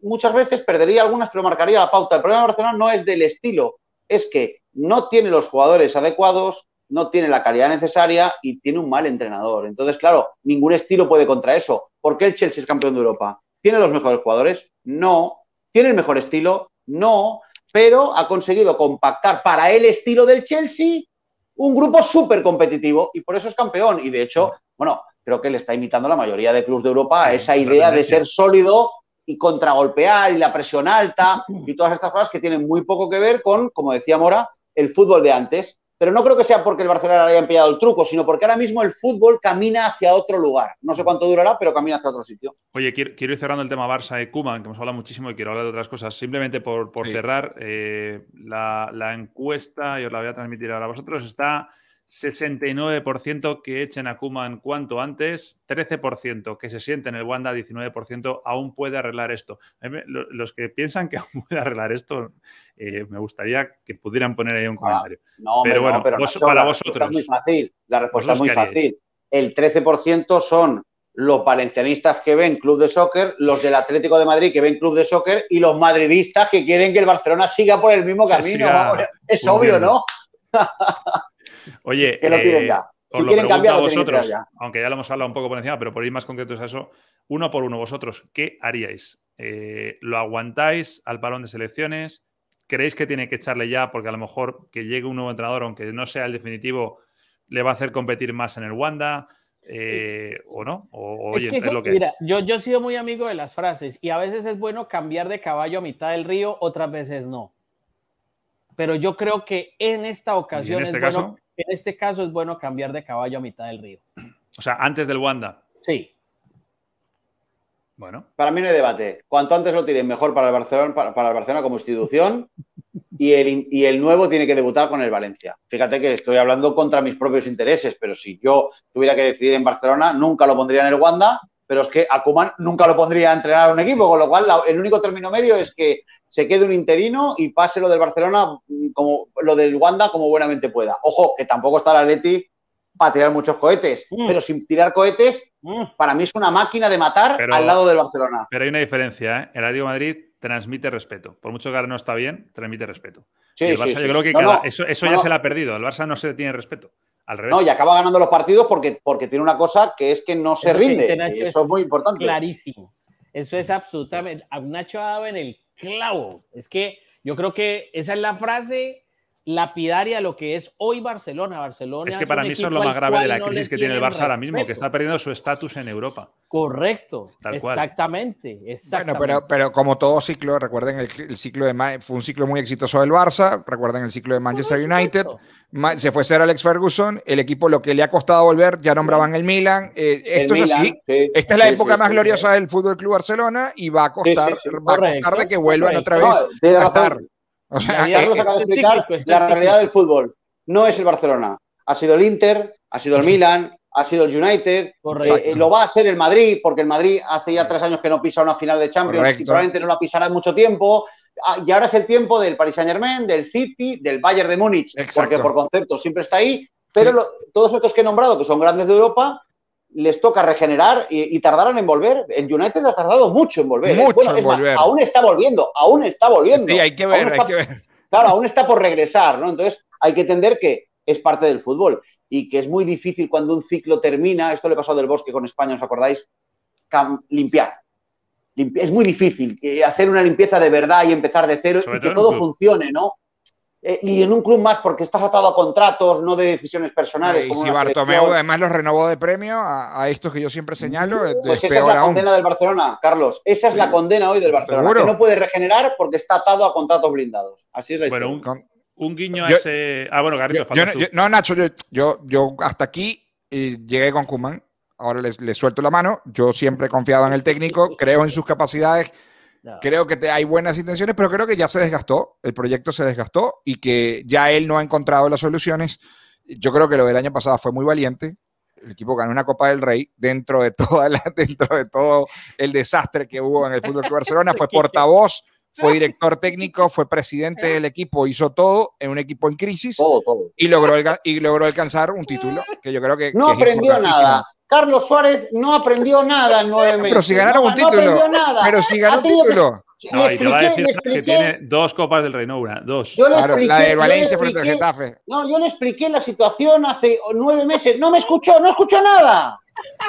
Speaker 4: muchas veces, perdería algunas, pero marcaría la pauta. El problema de Barcelona no es del estilo, es que no tiene los jugadores adecuados, no tiene la calidad necesaria y tiene un mal entrenador. Entonces, claro, ningún estilo puede contra eso. ¿Por qué el Chelsea es campeón de Europa? ¿Tiene los mejores jugadores? No. ¿Tiene el mejor estilo? No. Pero ha conseguido compactar para el estilo del Chelsea un grupo súper competitivo y por eso es campeón. Y de hecho, bueno, creo que le está imitando la mayoría de clubes de Europa a esa idea de ser sólido y contragolpear y la presión alta y todas estas cosas que tienen muy poco que ver con, como decía Mora, el fútbol de antes. Pero no creo que sea porque el Barcelona le haya pillado el truco, sino porque ahora mismo el fútbol camina hacia otro lugar. No sé cuánto durará, pero camina hacia otro sitio.
Speaker 1: Oye, quiero, ir cerrando el tema Barça y Kuman, que hemos hablado muchísimo y quiero hablar de otras cosas. Simplemente por, cerrar, eh, la, la, encuesta, y os la voy a transmitir ahora a vosotros, está 69% que echen a Kuman cuanto antes, 13% que se sienten en el Wanda, 19% aún puede arreglar esto. Los que piensan que aún puede arreglar esto, eh, me gustaría que pudieran poner ahí un ah, comentario. pero bueno, para vosotros.
Speaker 4: Es muy fácil, la respuesta es muy fácil. El 13% son los valencianistas que ven club de soccer, los del Atlético de Madrid que ven club de soccer y los madridistas que quieren que el Barcelona siga por el mismo camino. es obvio, ¿no?
Speaker 1: Oye,
Speaker 4: que lo tienen eh, ya.
Speaker 1: os lo pregunto a vosotros, aunque ya lo hemos hablado un poco por encima, pero por ir más concretos a eso, uno por uno, vosotros, ¿qué haríais? Eh, ¿Lo aguantáis al parón de selecciones? ¿Creéis que tiene que echarle ya? Porque a lo mejor que llegue un nuevo entrenador, aunque no sea el definitivo, le va a hacer competir más en el Wanda. Eh, o no, o, oye,
Speaker 2: es, lo que Mira, yo, yo he sido muy amigo de las frases y a veces es bueno cambiar de caballo a mitad del río, otras veces no pero yo creo que en esta ocasión, en este, caso? En este caso es bueno cambiar de caballo a mitad del río.
Speaker 1: O sea, antes del Wanda.
Speaker 2: Sí.
Speaker 4: Bueno. Para mí no hay debate. Cuanto antes lo tiren, mejor para el Barcelona, para, el Barcelona como institución. Y el, y el, nuevo tiene que debutar con el Valencia. Fíjate que estoy hablando contra mis propios intereses, pero si yo tuviera que decidir en Barcelona, nunca lo pondría en el Wanda, pero es que a nunca lo pondría a entrenar a un equipo, con lo cual el único término medio es que se quede un interino y pase lo del Barcelona mm, como lo del Wanda como buenamente pueda. Ojo, que tampoco está el Atleti para tirar muchos cohetes, mm. pero sin tirar cohetes, mm. para mí es una máquina de matar al lado del Barcelona.
Speaker 1: Pero hay una diferencia, ¿eh? El Atlético Madrid transmite respeto. Por mucho que ahora no está bien, transmite respeto. Sí, el Barça, yo creo que eso, ya se le ha perdido. El Barça no se le tiene respeto. Al revés.
Speaker 4: No, y acaba ganando los partidos porque, porque tiene una cosa que es que no se rinde. eso es muy importante.
Speaker 2: Clarísimo. Eso es absolutamente. Nacho ha dado en el clavo. Es que yo creo que esa es la frase lapidaria lo que es hoy Barcelona. Barcelona
Speaker 1: es que para mí eso es lo más grave de la crisis que tiene el Barça ahora mismo, que está perdiendo su estatus en Europa.
Speaker 2: Correcto, exactamente, exactamente.
Speaker 3: Bueno, pero, pero como todo ciclo, recuerden el, ciclo de fue un ciclo muy exitoso del Barça, recuerden el ciclo de Manchester United, se fue ser Alex Ferguson, el equipo lo que le ha costado volver, ya nombraban el Milan, eh, esto es así, esta es la época más gloriosa del Fútbol Club Barcelona y va a costar, va a costar de que vuelvan otra vez a estar
Speaker 4: o sea, eh, explicar la realidad del fútbol. No es el Barcelona. Ha sido el Inter, ha sido el Milan, ha sido el United. Eh, lo va a ser el Madrid, porque el Madrid hace ya tres años que no pisa una final de Champions y probablemente no la pisará en mucho tiempo. Ah, y ahora es el tiempo del Paris Saint Germain, del City, del Bayern de Múnich, porque por concepto siempre está ahí. Pero todos estos que he nombrado, que son grandes de Europa, les toca regenerar y, tardaron en volver. El United ha tardado mucho en volver.
Speaker 3: ¿eh? En volver.
Speaker 4: aún está volviendo, aún está volviendo.
Speaker 3: Sí, hay que ver, hay que ver.
Speaker 4: Claro, aún está por regresar, ¿no? Entonces hay que entender que es parte del fútbol y que es muy difícil cuando un ciclo termina, esto le pasó del Bosque con España, ¿os acordáis? limpiar. Es muy difícil eh, hacer una limpieza de verdad y empezar de cero y que todo funcione, ¿no? Eh, y en un club más porque estás atado a contratos, no de decisiones personales.
Speaker 3: Y si Bartomeu además los renovó de premio a, estos que yo siempre señalo.
Speaker 4: Pues esa es la condena del Barcelona, Carlos. Esa es la condena hoy del Barcelona. Que no puede regenerar porque está atado a contratos blindados. Así es la
Speaker 1: bueno, un, guiño a ese. Ah, bueno, Garrido,
Speaker 3: No, Nacho, yo, yo, hasta aquí eh, llegué con Kuman. Ahora les, les suelto la mano. Yo siempre he confiado en el técnico, creo en sus capacidades Creo que hay buenas intenciones, pero creo que ya se desgastó, el proyecto se desgastó y que ya él no ha encontrado las soluciones. Yo creo que lo del año pasado fue muy valiente. El equipo ganó una Copa del Rey dentro de, toda la, dentro de todo el desastre que hubo en el Fútbol de Barcelona. Fue portavoz, fue director técnico, fue presidente del equipo, hizo todo en un equipo en crisis Y, logró, y logró alcanzar un título que yo creo que.
Speaker 4: No aprendió nada. Carlos Suárez no aprendió nada en nueve meses.
Speaker 3: Pero si ganaron un título. Pero si ganó un título.
Speaker 1: No, y te va a decir que tiene dos Copas del Reino, una, dos.
Speaker 3: Yo le expliqué, la de Valencia frente al Getafe.
Speaker 4: No, yo le expliqué la situación hace nueve meses. No me escuchó, no escuchó nada.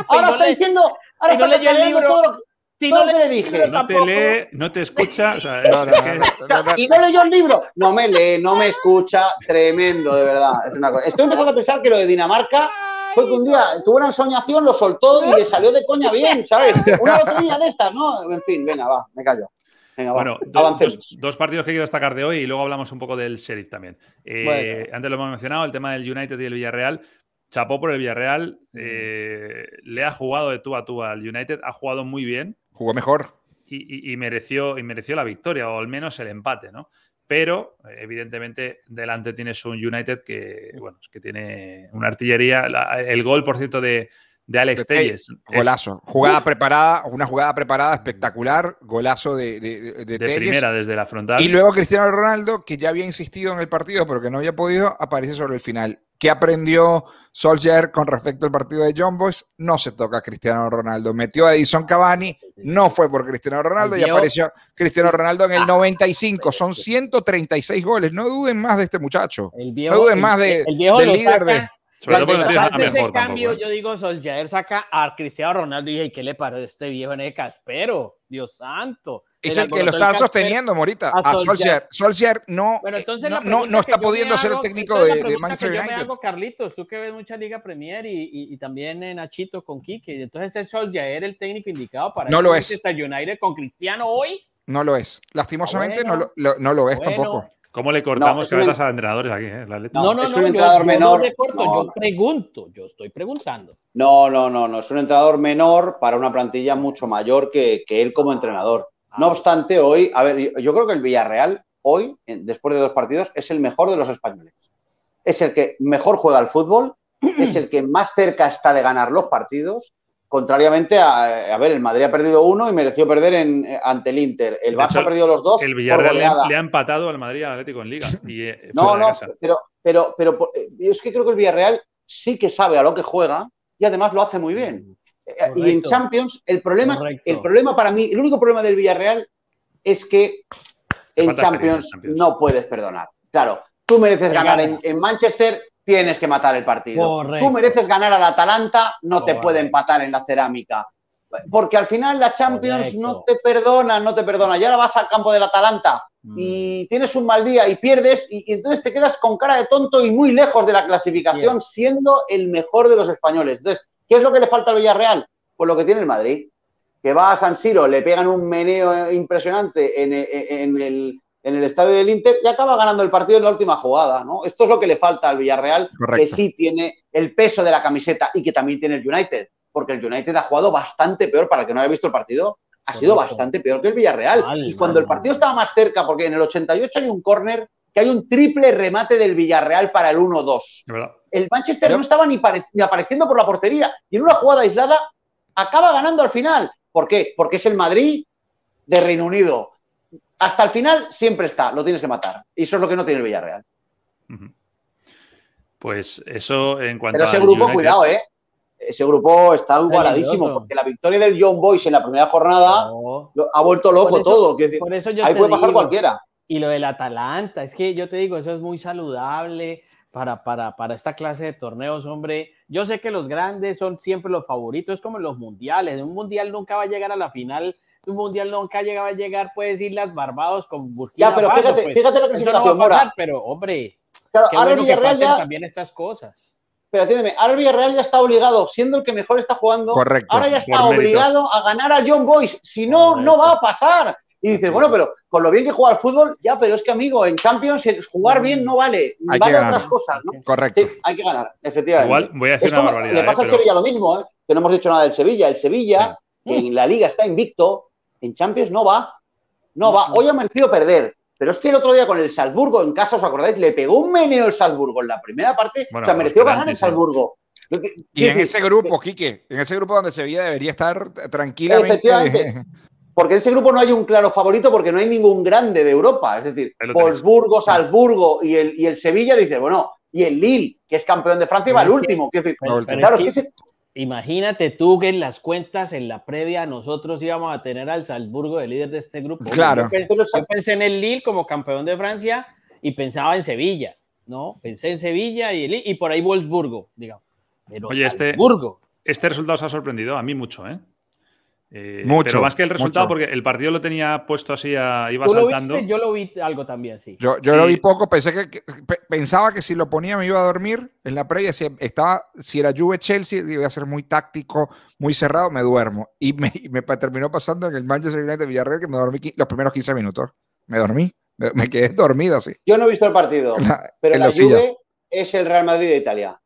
Speaker 4: Ahora está diciendo. Ahora está leyendo el libro. Todo lo, si no le, dije.
Speaker 1: No te lee, no te escucha. O sea,
Speaker 4: y no leyó el libro. No me lee, no me escucha. Tremendo, de verdad. Es una cosa. Estoy empezando a pensar que lo de Dinamarca fue que un día tuvo una ensoñación, lo soltó y le salió de coña bien, ¿sabes? Una lotería de estas, ¿no? En fin, venga, va, me callo. Venga,
Speaker 1: bueno, dos, partidos que quiero destacar de hoy y luego hablamos un poco del Sheriff también. Eh, antes lo hemos mencionado, el tema del United y el Villarreal. Chapó por el Villarreal, eh, le ha jugado de tú a tú al United, ha jugado muy bien.
Speaker 3: Jugó mejor.
Speaker 1: Y, mereció, y mereció la victoria, o al menos el empate, ¿no? Pero evidentemente delante tienes un United que, bueno, que tiene una artillería. el gol, por cierto, de, Alex Telles.
Speaker 3: Golazo. Jugada preparada, una jugada preparada espectacular, golazo de, de,
Speaker 1: de, primera desde la frontal.
Speaker 3: Y luego Cristiano Ronaldo, que ya había insistido en el partido, pero que no había podido, aparece sobre el final. ¿Qué aprendió Solskjaer con respecto al partido de John Boys? No se toca a Cristiano Ronaldo. Metió a Edison Cavani, no fue por Cristiano Ronaldo y apareció Cristiano Ronaldo en el 95. Son 136 goles. No duden más de este muchacho. no duden más de, del líder de.
Speaker 2: Sobre todo ese cambio, yo digo, Solskjaer saca a Cristiano Ronaldo y dije, ¿qué le paró este viejo en el caspero? Dios santo.
Speaker 3: Es el, que lo está sosteniendo, Morita, a, Solskjaer. Solskjaer, no, no, no, está pudiendo ser el técnico de, Manchester United. Yo
Speaker 2: hago, Carlitos, tú que ves mucha Liga Premier y, y, también en Nachito con Kike, entonces es Solskjaer el técnico indicado para
Speaker 3: no lo es.
Speaker 2: United con Cristiano hoy.
Speaker 3: No lo es. Lastimosamente no, lo, no lo es tampoco.
Speaker 1: ¿Cómo le cortamos cabezas a entrenadores aquí? Eh?
Speaker 4: no, no, es un entrenador menor.
Speaker 2: Yo, pregunto, yo estoy preguntando.
Speaker 4: No, no, no, no. Es un entrenador menor para una plantilla mucho mayor que, que él como entrenador. No obstante, hoy, a ver, yo creo que el Villarreal, hoy, después de dos partidos, es el mejor de los españoles. Es el que mejor juega al fútbol, es el que más cerca está de ganar los partidos, contrariamente a, a ver, el Madrid ha perdido uno y mereció perder en, ante el Inter. El Barça ha perdido los dos.
Speaker 1: El Villarreal le, ha empatado al Madrid Atlético en Liga. Eh,
Speaker 4: no, no, pero, pero, pero eh, es que creo que el Villarreal sí que sabe a lo que juega y además lo hace muy bien. Y en Champions, el problema, el problema para mí, el único problema del Villarreal es que en Champions, no puedes perdonar. Claro, tú mereces ganar en, Manchester, tienes que matar el partido. Tú mereces ganar al Atalanta, no te puede empatar en la cerámica. porque al final la Champions no te perdona, no te perdona. Y ahora vas al campo del Atalanta y mm. tienes un mal día y pierdes y, entonces te quedas con cara de tonto y muy lejos de la clasificación siendo el mejor de los españoles. Entonces, ¿qué es lo que le falta al Villarreal? Pues lo que tiene el Madrid, que va a San Siro, le pegan un meneo impresionante en, el, estadio del Inter y acaba ganando el partido en la última jugada, ¿no? Esto es lo que le falta al Villarreal, que sí tiene el peso de la camiseta y que también tiene el United, porque el United ha jugado bastante peor, para el que no haya visto el partido, ha sido bastante peor que el Villarreal. y cuando el partido estaba más cerca, porque en el 88 hay un córner que hay un triple remate del Villarreal para el 1-2. El Manchester no estaba ni, apareciendo por la portería y en una jugada aislada acaba ganando al final. ¿Por qué? Porque es el Madrid de Reino Unido. Hasta el final siempre está, lo tienes que matar. Y eso es lo que no tiene el Villarreal.
Speaker 1: Pues eso en cuanto
Speaker 4: Pero ese grupo, cuidado, ¿eh? ese grupo está igualadísimo, porque la victoria del John Boyce en la primera jornada ha vuelto loco todo. ahí puede pasar cualquiera.
Speaker 2: Y lo del Atalanta, es que yo te digo, eso es muy saludable para, para, para esta clase de torneos, hombre. Yo sé que los grandes son siempre los favoritos, es como en los mundiales. Un mundial nunca va a llegar a la final un mundial nunca llegaba a llegar, puedes las Barbados con Burkina
Speaker 4: Ya, pero fíjate,
Speaker 2: pues,
Speaker 4: fíjate la clasificación, no
Speaker 2: pasar, Pero, hombre, claro, qué bueno que pasen ya... también estas cosas
Speaker 4: pero atiéndeme, ahora el Villarreal ya está obligado, siendo el que mejor está jugando,
Speaker 3: Correcto,
Speaker 4: ahora ya está obligado a ganar a John Boyce. Si no, no va a pasar. Y dices, bueno, pero con lo bien que juega al fútbol, ya, pero es que, amigo, en Champions jugar bien no vale, hay vale otras cosas, ¿no?
Speaker 3: Correcto.
Speaker 4: hay que ganar, efectivamente.
Speaker 1: Igual voy a decir una barbaridad.
Speaker 4: Le pasa
Speaker 1: ¿eh?
Speaker 4: al Sevilla lo mismo, ¿eh? que no hemos dicho nada del Sevilla. El Sevilla, que en la Liga está invicto, en Champions no va. No va. Hoy ha merecido perder. Pero es que el otro día con el Salzburgo en casa, ¿os acordáis? Le pegó un meneo el Salzburgo en la primera parte. o sea, mereció ganar el Salzburgo.
Speaker 3: Y en ese grupo, Quique, en ese grupo donde Sevilla debería estar tranquilamente.
Speaker 4: Efectivamente. Porque en ese grupo no hay un claro favorito porque no hay ningún grande de Europa. Es decir, Wolfsburgo, Salzburgo y el, y el Sevilla dice, bueno, y el Lille, que es campeón de Francia, va al último. claro,
Speaker 2: Imagínate tú que en las cuentas, en la previa, nosotros íbamos a tener al Salzburgo de líder de este grupo.
Speaker 3: Claro.
Speaker 2: Yo pensé, en el Lille como campeón de Francia y pensaba en Sevilla, ¿no? Pensé en Sevilla y, el, y por ahí Wolfsburgo, digamos.
Speaker 1: Oye, este, este resultado se ha sorprendido a mí mucho, ¿eh? Eh
Speaker 3: mucho.
Speaker 1: Pero más que el resultado, porque el partido lo tenía puesto así, iba saltando.
Speaker 2: Yo lo vi algo también, sí.
Speaker 3: Yo, lo vi poco, pensé que, pensaba que si lo ponía me iba a dormir en la previa. Si, estaba, si era Juve Chelsea, iba a ser muy táctico, muy cerrado, me duermo. Y me, terminó pasando en el Manchester United Villarreal que me dormí los primeros 15 minutos. Me dormí, me, quedé dormido así.
Speaker 4: Yo no he visto el partido, pero la, la Juve es el Real Madrid de Italia.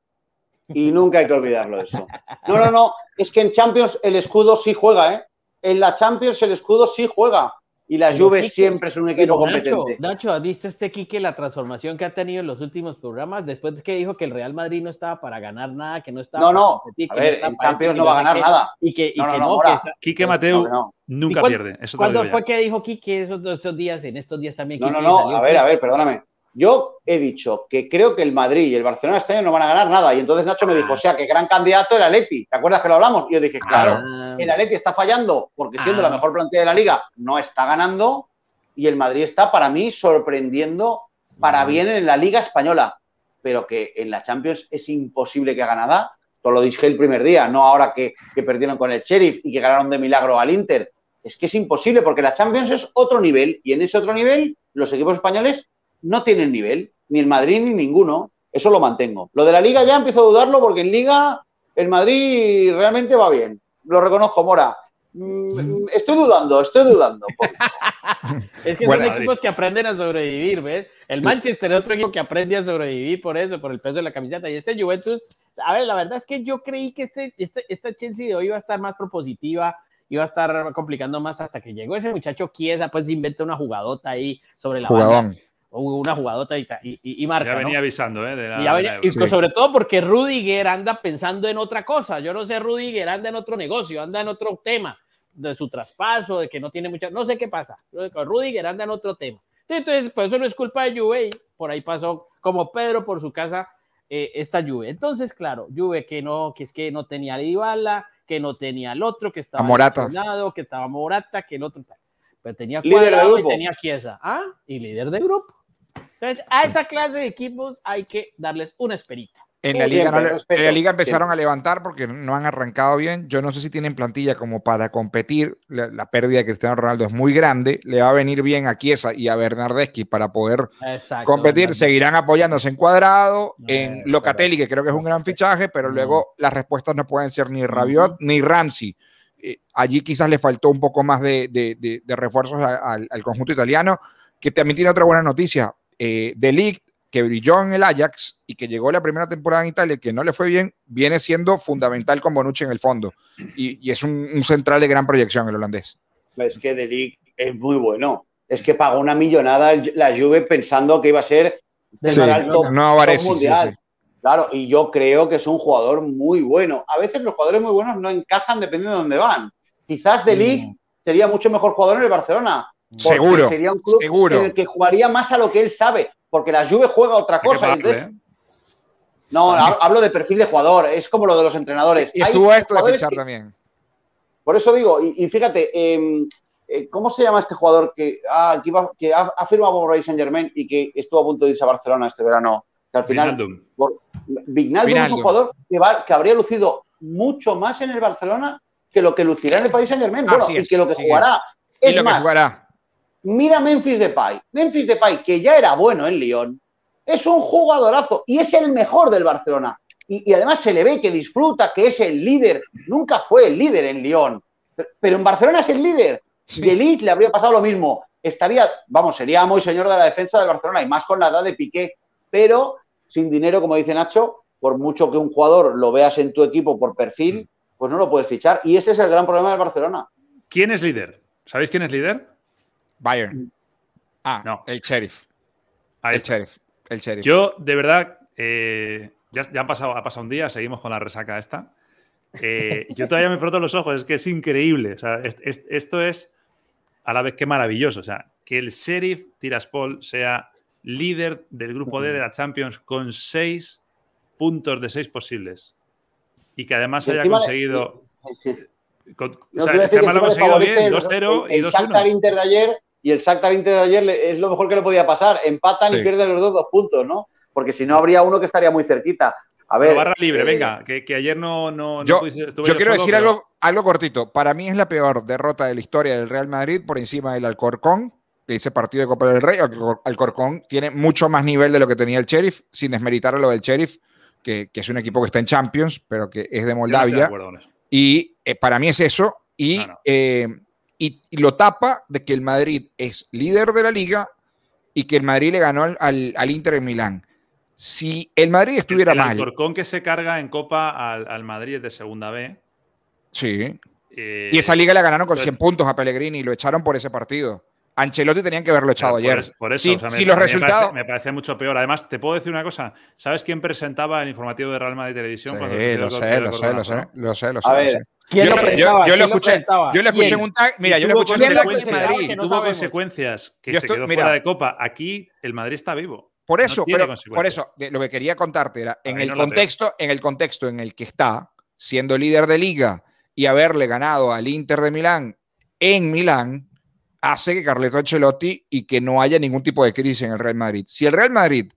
Speaker 4: Y nunca hay que olvidarlo eso. No, no, no. Es que en Champions el escudo sí juega, ¿eh? En la Champions el escudo sí juega. Y la Juve siempre es un equipo competente.
Speaker 2: Nacho, ¿has visto este Quique la transformación que ha tenido en los últimos programas? Después de que dijo que el Real Madrid no estaba para ganar nada, que no estaba.
Speaker 4: No, no. a ver, en Champions no va a ganar nada.
Speaker 2: Y que,
Speaker 4: no,
Speaker 2: que
Speaker 4: no,
Speaker 1: Quique Mateo nunca pierde.
Speaker 2: ¿Cuándo fue que dijo Quique esos, esos, días? En estos días también.
Speaker 4: No, no, no. A ver, a ver, perdóname. Yo he dicho que creo que el Madrid y el Barcelona este año no van a ganar nada. Y entonces Nacho me dijo, o sea, que gran candidato el Atleti. ¿Te acuerdas que lo hablamos? Y yo dije, claro, ah. el Atleti está fallando porque siendo la ah. mejor plantilla de la liga no está ganando. Y el Madrid está, para mí, sorprendiendo para ah. bien en la liga española. Pero que en la Champions es imposible que haga nada. Todo lo dije el primer día, no ahora que, que perdieron con el Sheriff y que ganaron de milagro al Inter. Es que es imposible porque la Champions es otro nivel y en ese otro nivel los equipos españoles no tienen nivel, ni el Madrid ni ninguno. Eso lo mantengo. Lo de la Liga ya empiezo a dudarlo porque en Liga el Madrid realmente va bien. Lo reconozco, Mora. Mm, estoy dudando, estoy dudando.
Speaker 2: es que son equipos que aprenden a sobrevivir, ¿ves? El Manchester es otro equipo que aprende a sobrevivir por eso, por el peso de la camiseta. Y este Juventus, a ver, la verdad es que yo creí que este, este, esta Chelsea de hoy iba a estar más propositiva, iba a estar complicando más hasta que llegó ese muchacho Chiesa, pues inventa una jugadota ahí sobre la banda una jugadota y, y, marca.
Speaker 1: Ya venía avisando, ¿eh?
Speaker 2: y sobre todo porque Rudiger anda pensando en otra cosa. Yo no sé, Rudiger anda en otro negocio, anda en otro tema de su traspaso, de que no tiene mucha. No sé qué pasa. Rudiger anda en otro tema. Entonces, pues eso no es culpa de Juve. Por ahí pasó como Pedro por su casa eh, esta Juve. Entonces, claro, Juve que no, que es que no tenía a que no tenía al otro, que estaba
Speaker 3: Morata.
Speaker 2: que estaba Morata, que el otro. Pero tenía cuadrado y tenía Chiesa. Ah, y líder de grupo. Entonces, a esa clase de equipos hay que darles una esperita.
Speaker 3: En la, liga, en la liga empezaron a levantar porque no han arrancado bien. Yo no sé si tienen plantilla como para competir. La, pérdida de Cristiano Ronaldo es muy grande. Le va a venir bien a Chiesa y a Bernardeschi para poder competir. Seguirán apoyándose en cuadrado, en Locatelli, que creo que es un gran fichaje, pero luego las respuestas no pueden ser ni Rabiot ni Ramsey. Eh, allí quizás le faltó un poco más de, de, refuerzos al, conjunto italiano, que también tiene otra buena noticia. Eh, de Ligt que brilló en el Ajax y que llegó la primera temporada en Italia y que no le fue bien, viene siendo fundamental con Bonucci en el fondo. Y, es un, central de gran proyección el holandés.
Speaker 4: Es que De es muy bueno. Es que pagó una millonada la Juve pensando que iba a ser
Speaker 3: del alto no, mundial.
Speaker 4: Claro, y yo creo que es un jugador muy bueno. A veces los jugadores muy buenos no encajan dependiendo de dónde van. Quizás De mm. sería mucho mejor jugador en el Barcelona.
Speaker 3: Seguro.
Speaker 4: Sería un club
Speaker 3: seguro.
Speaker 4: en el que jugaría más a lo que él sabe porque la Juve juega otra cosa. ¿eh? No, hablo de perfil de jugador, es como lo de los entrenadores.
Speaker 3: Y estuvo esto de fichar también.
Speaker 4: Por eso digo, y, fíjate, em, eh, ¿cómo se llama este jugador que, ah, que, ha, firmado por Rey Saint Germain y que estuvo a punto de irse a Barcelona este verano? Que al final. Vignaldum. es un jugador que, que habría lucido mucho más en el Barcelona que lo que lucirá en el Paris Saint Germain. Bueno, y que lo que jugará. Es lo más, que jugará mira Memphis Depay. Memphis Depay, que ya era bueno en Lyon, es un jugadorazo y es el mejor del Barcelona. Y, además se le ve que disfruta, que es el líder. Nunca fue el líder en Lyon, pero, en Barcelona es el líder. Y Elite le habría pasado lo mismo. Estaría, vamos, sería muy señor de la defensa del Barcelona y más con la edad de Piqué, pero sin dinero, como dice Nacho, por mucho que un jugador lo veas en tu equipo por perfil, pues no lo puedes fichar. Y ese es el gran problema del Barcelona.
Speaker 1: ¿Quién es líder? ¿Sabéis quién es líder?
Speaker 3: Bayern. Mm. Ah, no. El sheriff. el sheriff. El sheriff.
Speaker 1: Yo, de verdad, eh, ya, ya han pasado, ha pasado un día, seguimos con la resaca esta. Eh, yo todavía me froto los ojos, es que es increíble. O sea, esto es a la vez que maravilloso. O sea, que el sheriff Tiraspol sea líder del grupo D de la Champions con seis puntos de seis posibles. Y que además haya conseguido. o
Speaker 4: sea, que además lo ha conseguido bien, 2-0 y 2-1. El Inter de ayer y el Shakhtar Inter de ayer es lo mejor que le podía pasar. Empatan y pierden los dos dos puntos, ¿no? Porque si no habría uno que estaría muy cerquita. A ver.
Speaker 1: barra libre, eh, venga, que, ayer no. no,
Speaker 3: yo, yo quiero decir algo, algo cortito. Para mí es la peor derrota de la historia del Real Madrid por encima del Alcorcón, que ese partido de Copa del Rey. Alcorcón tiene mucho más nivel de lo que tenía el Sheriff, sin desmeritar a lo del Sheriff, que, es un equipo que está en Champions, pero que es de Moldavia. y eh, para mí es eso. Y eh, y, lo tapa de que el Madrid es líder de la liga y que el Madrid le ganó al, Inter en Milán. Si el Madrid estuviera el, el
Speaker 1: mal. con que se carga en Copa al, Madrid de segunda B.
Speaker 3: Sí. Eh, y esa liga la ganaron con 100 puntos a Pellegrini y lo echaron por ese partido. Ancelotti tenían que haberlo echado ayer.
Speaker 1: Por eso, si, los resultados. Me parece, mucho peor. Además, te puedo decir una cosa. ¿Sabes quién presentaba el informativo de Real Madrid Televisión?
Speaker 3: Sí, lo, sé, lo, sé, lo, sé, lo sé, lo sé,
Speaker 4: A ver,
Speaker 3: ¿Quién yo, lo yo, lo escuché, yo lo escuché en un tag. Mira, yo lo escuché en
Speaker 1: un Madrid. tuvo consecuencias que se quedó fuera de Copa. Aquí el Madrid está vivo.
Speaker 3: Por eso, pero por eso, lo que quería contarte era en el contexto, en el contexto en el que está, siendo líder de liga y haberle ganado al Inter de Milán en Milán, hace que Carleto Ancelotti y que no haya ningún tipo de crisis en el Real Madrid. Si el Real Madrid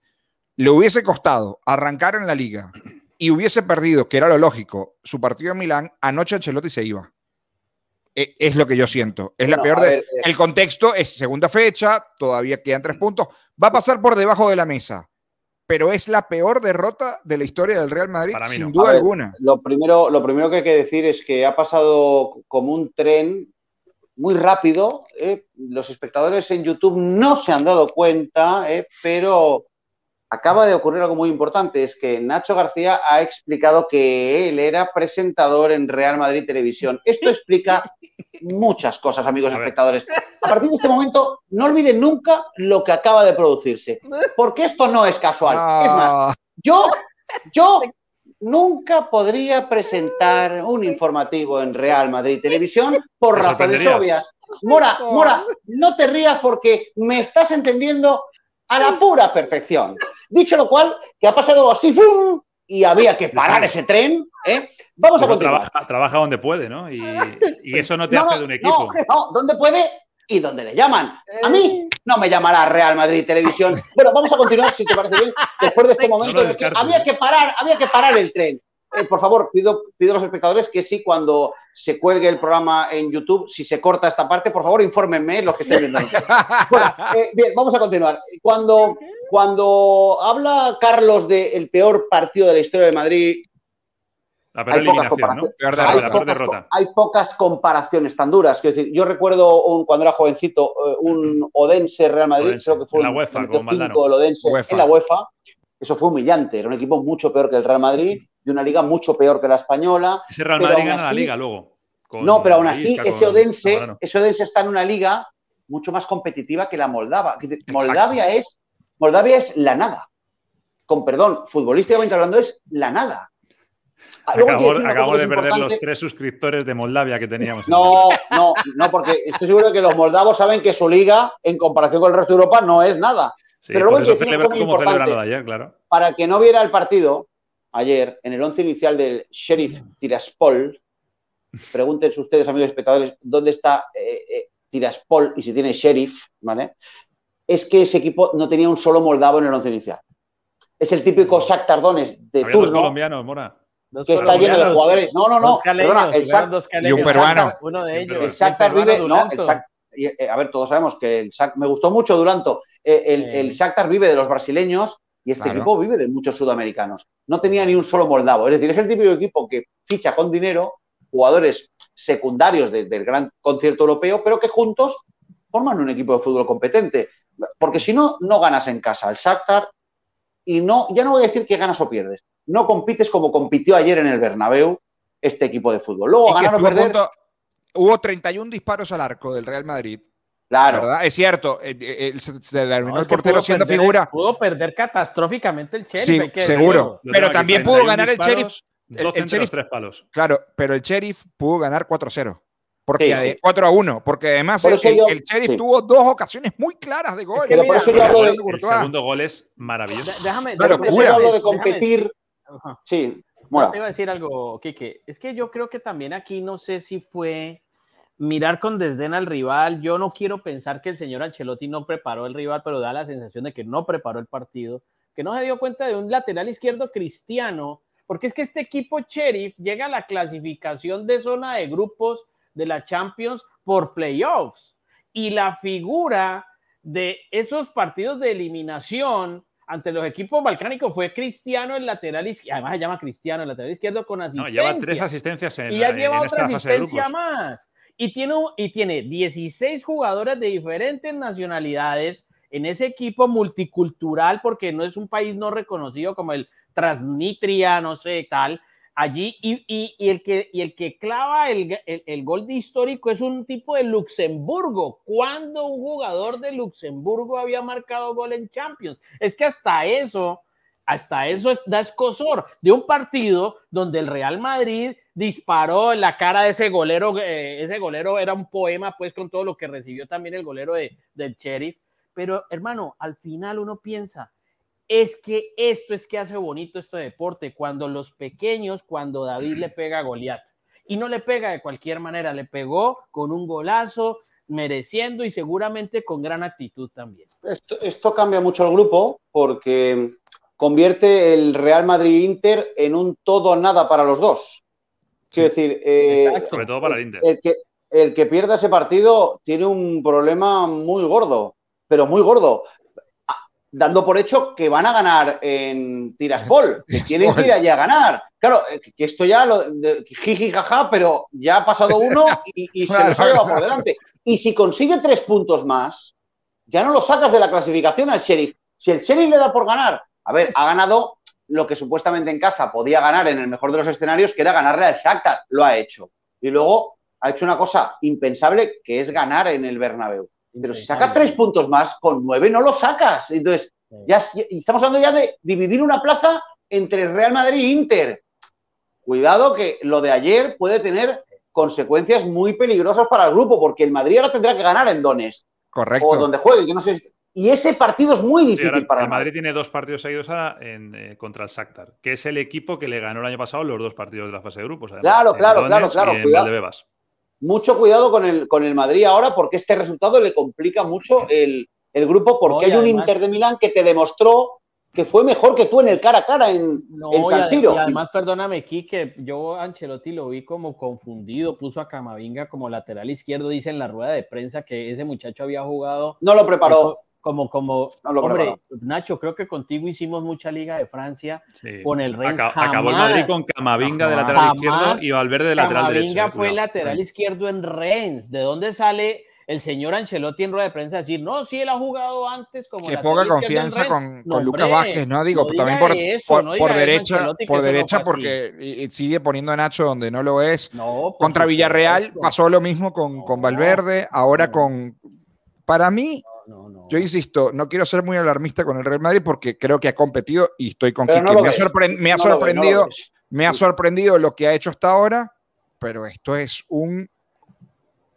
Speaker 3: le hubiese costado arrancar en la liga y hubiese perdido, que era lo lógico, su partido en Milán, anoche Ancelotti se iba. E, es lo que yo siento. Es la peor de. Eh, el contexto es segunda fecha, todavía quedan tres puntos. Va a pasar por debajo de la mesa, pero es la peor derrota de la historia del Real Madrid, sin duda alguna.
Speaker 4: Lo primero, lo primero que hay que decir es que ha pasado como un tren muy rápido. Eh, los espectadores en YouTube no se han dado cuenta, eh, pero acaba de ocurrir algo muy importante. Es que Nacho García ha explicado que él era presentador en Real Madrid Televisión. Esto explica muchas cosas, amigos espectadores. A partir de este momento, no olviden nunca lo que acaba de producirse, porque esto no es casual. Es más, yo, yo nunca podría presentar un informativo en Real Madrid Televisión por razones obvias. Mora, Mora, no te rías porque me estás entendiendo a la pura perfección. Dicho lo cual, que ha pasado así y había que parar ese tren. ¿eh? Vamos a continuar.
Speaker 1: Trabaja, donde puede, ¿no? Y, eso no te hace de un equipo.
Speaker 4: No, no, donde puede y donde le llaman. A mí no me llamará Real Madrid Televisión. Bueno, vamos a continuar, si te parece bien, después de este momento que había que parar, había que parar el tren. Eh, por favor, pido, pido a los espectadores que sí, cuando se cuelgue el programa en YouTube, si se corta esta parte, por favor, infórmenme los que estén viendo. bueno, eh, bien, vamos a continuar. Cuando, cuando habla Carlos del peor partido de la historia de Madrid, hay pocas, hay, pocas, comparaciones tan duras. Quiero decir, yo recuerdo cuando era jovencito eh, un Odense Real Madrid, creo que fue
Speaker 1: en la UEFA,
Speaker 4: Odense en la UEFA. Eso fue humillante, era un equipo mucho peor que el Real Madrid, de una liga mucho peor que la española.
Speaker 1: Ese Real Madrid gana la liga luego.
Speaker 4: No, pero aún así, ese Odense, ese Odense está en una liga mucho más competitiva que la Moldava. Moldavia es, Moldavia es la nada. Con perdón, futbolísticamente hablando, es la nada.
Speaker 1: Ah, acabo, de perder los tres suscriptores de Moldavia que teníamos.
Speaker 4: No, no, no, porque estoy seguro que los moldavos saben que su liga, en comparación con el resto de Europa, no es nada. Pero luego eso ayer, claro. Para que no viera el partido ayer, en el once inicial del Sheriff Tiraspol, pregunten ustedes, amigos espectadores, dónde está eh, eh, Tiraspol y si tiene Sheriff, ¿vale? Es que ese equipo no tenía un solo moldavo en el once inicial. Es el típico Sac Tardones de Había turno.
Speaker 1: colombianos, Mora
Speaker 4: que está lleno de jugadores. No, no, no. Perdona, el
Speaker 3: y un peruano.
Speaker 4: Uno de ellos. El vive. No, el eh, a ver, todos sabemos que el Shakhtar, me gustó mucho Duranto. Eh, el, el Shakhtar vive de los brasileños y este equipo vive de muchos sudamericanos. No tenía ni un solo moldavo. Es decir, es el típico equipo que ficha con dinero jugadores secundarios del gran concierto europeo, pero que juntos forman un equipo de fútbol competente. Porque si no, no ganas en casa. El Shakhtar y no, ya no voy a decir que ganas o pierdes, no compites como compitió ayer en el Bernabéu este equipo de fútbol. Luego ganar o perder.
Speaker 3: hubo 31 disparos al arco del Real Madrid.
Speaker 4: Claro.
Speaker 3: ¿verdad? Es cierto, eh, eh, se terminó el portero siendo figura.
Speaker 2: Pudo perder catastróficamente el Sheriff.
Speaker 3: Sí, seguro. Pero también pudo ganar el Sheriff.
Speaker 1: El, el sheriff, tres palos.
Speaker 3: Claro, pero el Sheriff pudo ganar 4-0. Porque 4 a 1, porque además el, Sheriff tuvo dos ocasiones muy claras de gol.
Speaker 1: el, segundo gol es maravilloso.
Speaker 2: Déjame,
Speaker 4: déjame, de competir. Sí,
Speaker 2: bueno. Te iba a decir algo, Kike. Es que yo creo que también aquí no sé si fue mirar con desdén al rival. Yo no quiero pensar que el señor Ancelotti no preparó el rival, pero da la sensación de que no preparó el partido, que no se dio cuenta de un lateral izquierdo cristiano, porque es que este equipo Sheriff llega a la clasificación de zona de grupos de la Champions por playoffs. Y la figura de esos partidos de eliminación ante los equipos balcánicos fue Cristiano el lateral izquierdo, además se llama Cristiano el lateral izquierdo con asistencia.
Speaker 1: No, lleva tres asistencias en
Speaker 2: Y ya lleva otra asistencia más. Y tiene, y tiene 16 jugadores de diferentes nacionalidades en ese equipo multicultural, porque no es un país no reconocido como el Transnistria, no sé, tal, allí y, el, que, clava el, gol de histórico es un tipo de Luxemburgo. ¿Cuándo un jugador de Luxemburgo había marcado gol en Champions? Es que hasta eso, hasta eso es, da escosor de un partido donde el Real Madrid disparó en la cara de ese golero. Eh, ese golero era un poema, pues, con todo lo que recibió también el golero de, del Sheriff. Pero, hermano, al final uno piensa, es que esto es que hace bonito este deporte, cuando los pequeños, cuando David le pega a Goliat. Y no le pega de cualquier manera, le pegó con un golazo, mereciendo y seguramente con gran actitud también.
Speaker 4: Esto, cambia mucho el grupo porque convierte el Real Madrid-Inter en un todo nada para los dos. Quiero decir,
Speaker 1: eh, sobre todo para el Inter.
Speaker 4: El que, el que pierda ese partido tiene un problema muy gordo, pero muy gordo dando por hecho que van a ganar en Tiraspol, que tienen que ir allí a ganar. Claro, eh, que esto ya lo jiji jaja, pero ya ha pasado uno y, se los ha llevado por delante. Y si consigue tres puntos más, ya no lo sacas de la clasificación al sheriff. Si el sheriff le da por ganar, a ver, ha ganado lo que supuestamente en casa podía ganar en el mejor de los escenarios, que era ganarle al Shakhtar, lo ha hecho. Y luego ha hecho una cosa impensable, que es ganar en el Bernabéu. Pero si sacas tres puntos más, con nueve no lo sacas. Entonces, ya, estamos hablando ya de dividir una plaza entre Real Madrid e Inter. Cuidado que lo de ayer puede tener consecuencias muy peligrosas para el grupo, porque el Madrid ahora tendrá que ganar en Donetsk.
Speaker 3: Correcto.
Speaker 4: O donde juegue, que no sé. Y ese partido es muy difícil para
Speaker 1: el Madrid. tiene dos partidos seguidos eh, contra el Shakhtar, que es el equipo que le ganó el año pasado los dos partidos de la fase de grupos.
Speaker 4: claro, claro, claro, claro. Mucho cuidado con el, con el Madrid ahora porque este resultado le complica mucho el, el grupo porque hay un Inter de Milán que te demostró que fue mejor que tú en el cara a cara en, San Siro.
Speaker 2: Y además, perdóname, que yo Ancelotti lo vi como confundido, puso a Camavinga como lateral izquierdo, dice en la rueda de prensa que ese muchacho había jugado.
Speaker 4: No lo preparó.
Speaker 2: Como, como, hombre, Nacho, creo que contigo hicimos mucha Liga de Francia con el Rennes.
Speaker 1: acabó el Madrid con Camavinga de lateral izquierdo y Valverde de lateral derecho.
Speaker 2: Camavinga fue lateral izquierdo en Rennes. ¿De dónde sale el señor Ancelotti en rueda de prensa decir, no, sí, él ha jugado antes como...
Speaker 3: Qué poca confianza con, Lucas Vázquez, ¿no? Digo, también por, por, derecha, por derecha porque sigue poniendo a Nacho donde no lo es. Contra Villarreal pasó lo mismo con, con Valverde, ahora con... Para mí, yo insisto, no quiero ser muy alarmista con el Real Madrid porque creo que ha competido y estoy con Kiki. me, ha sorprendido, me ha sorprendido lo que ha hecho hasta ahora, pero esto es un,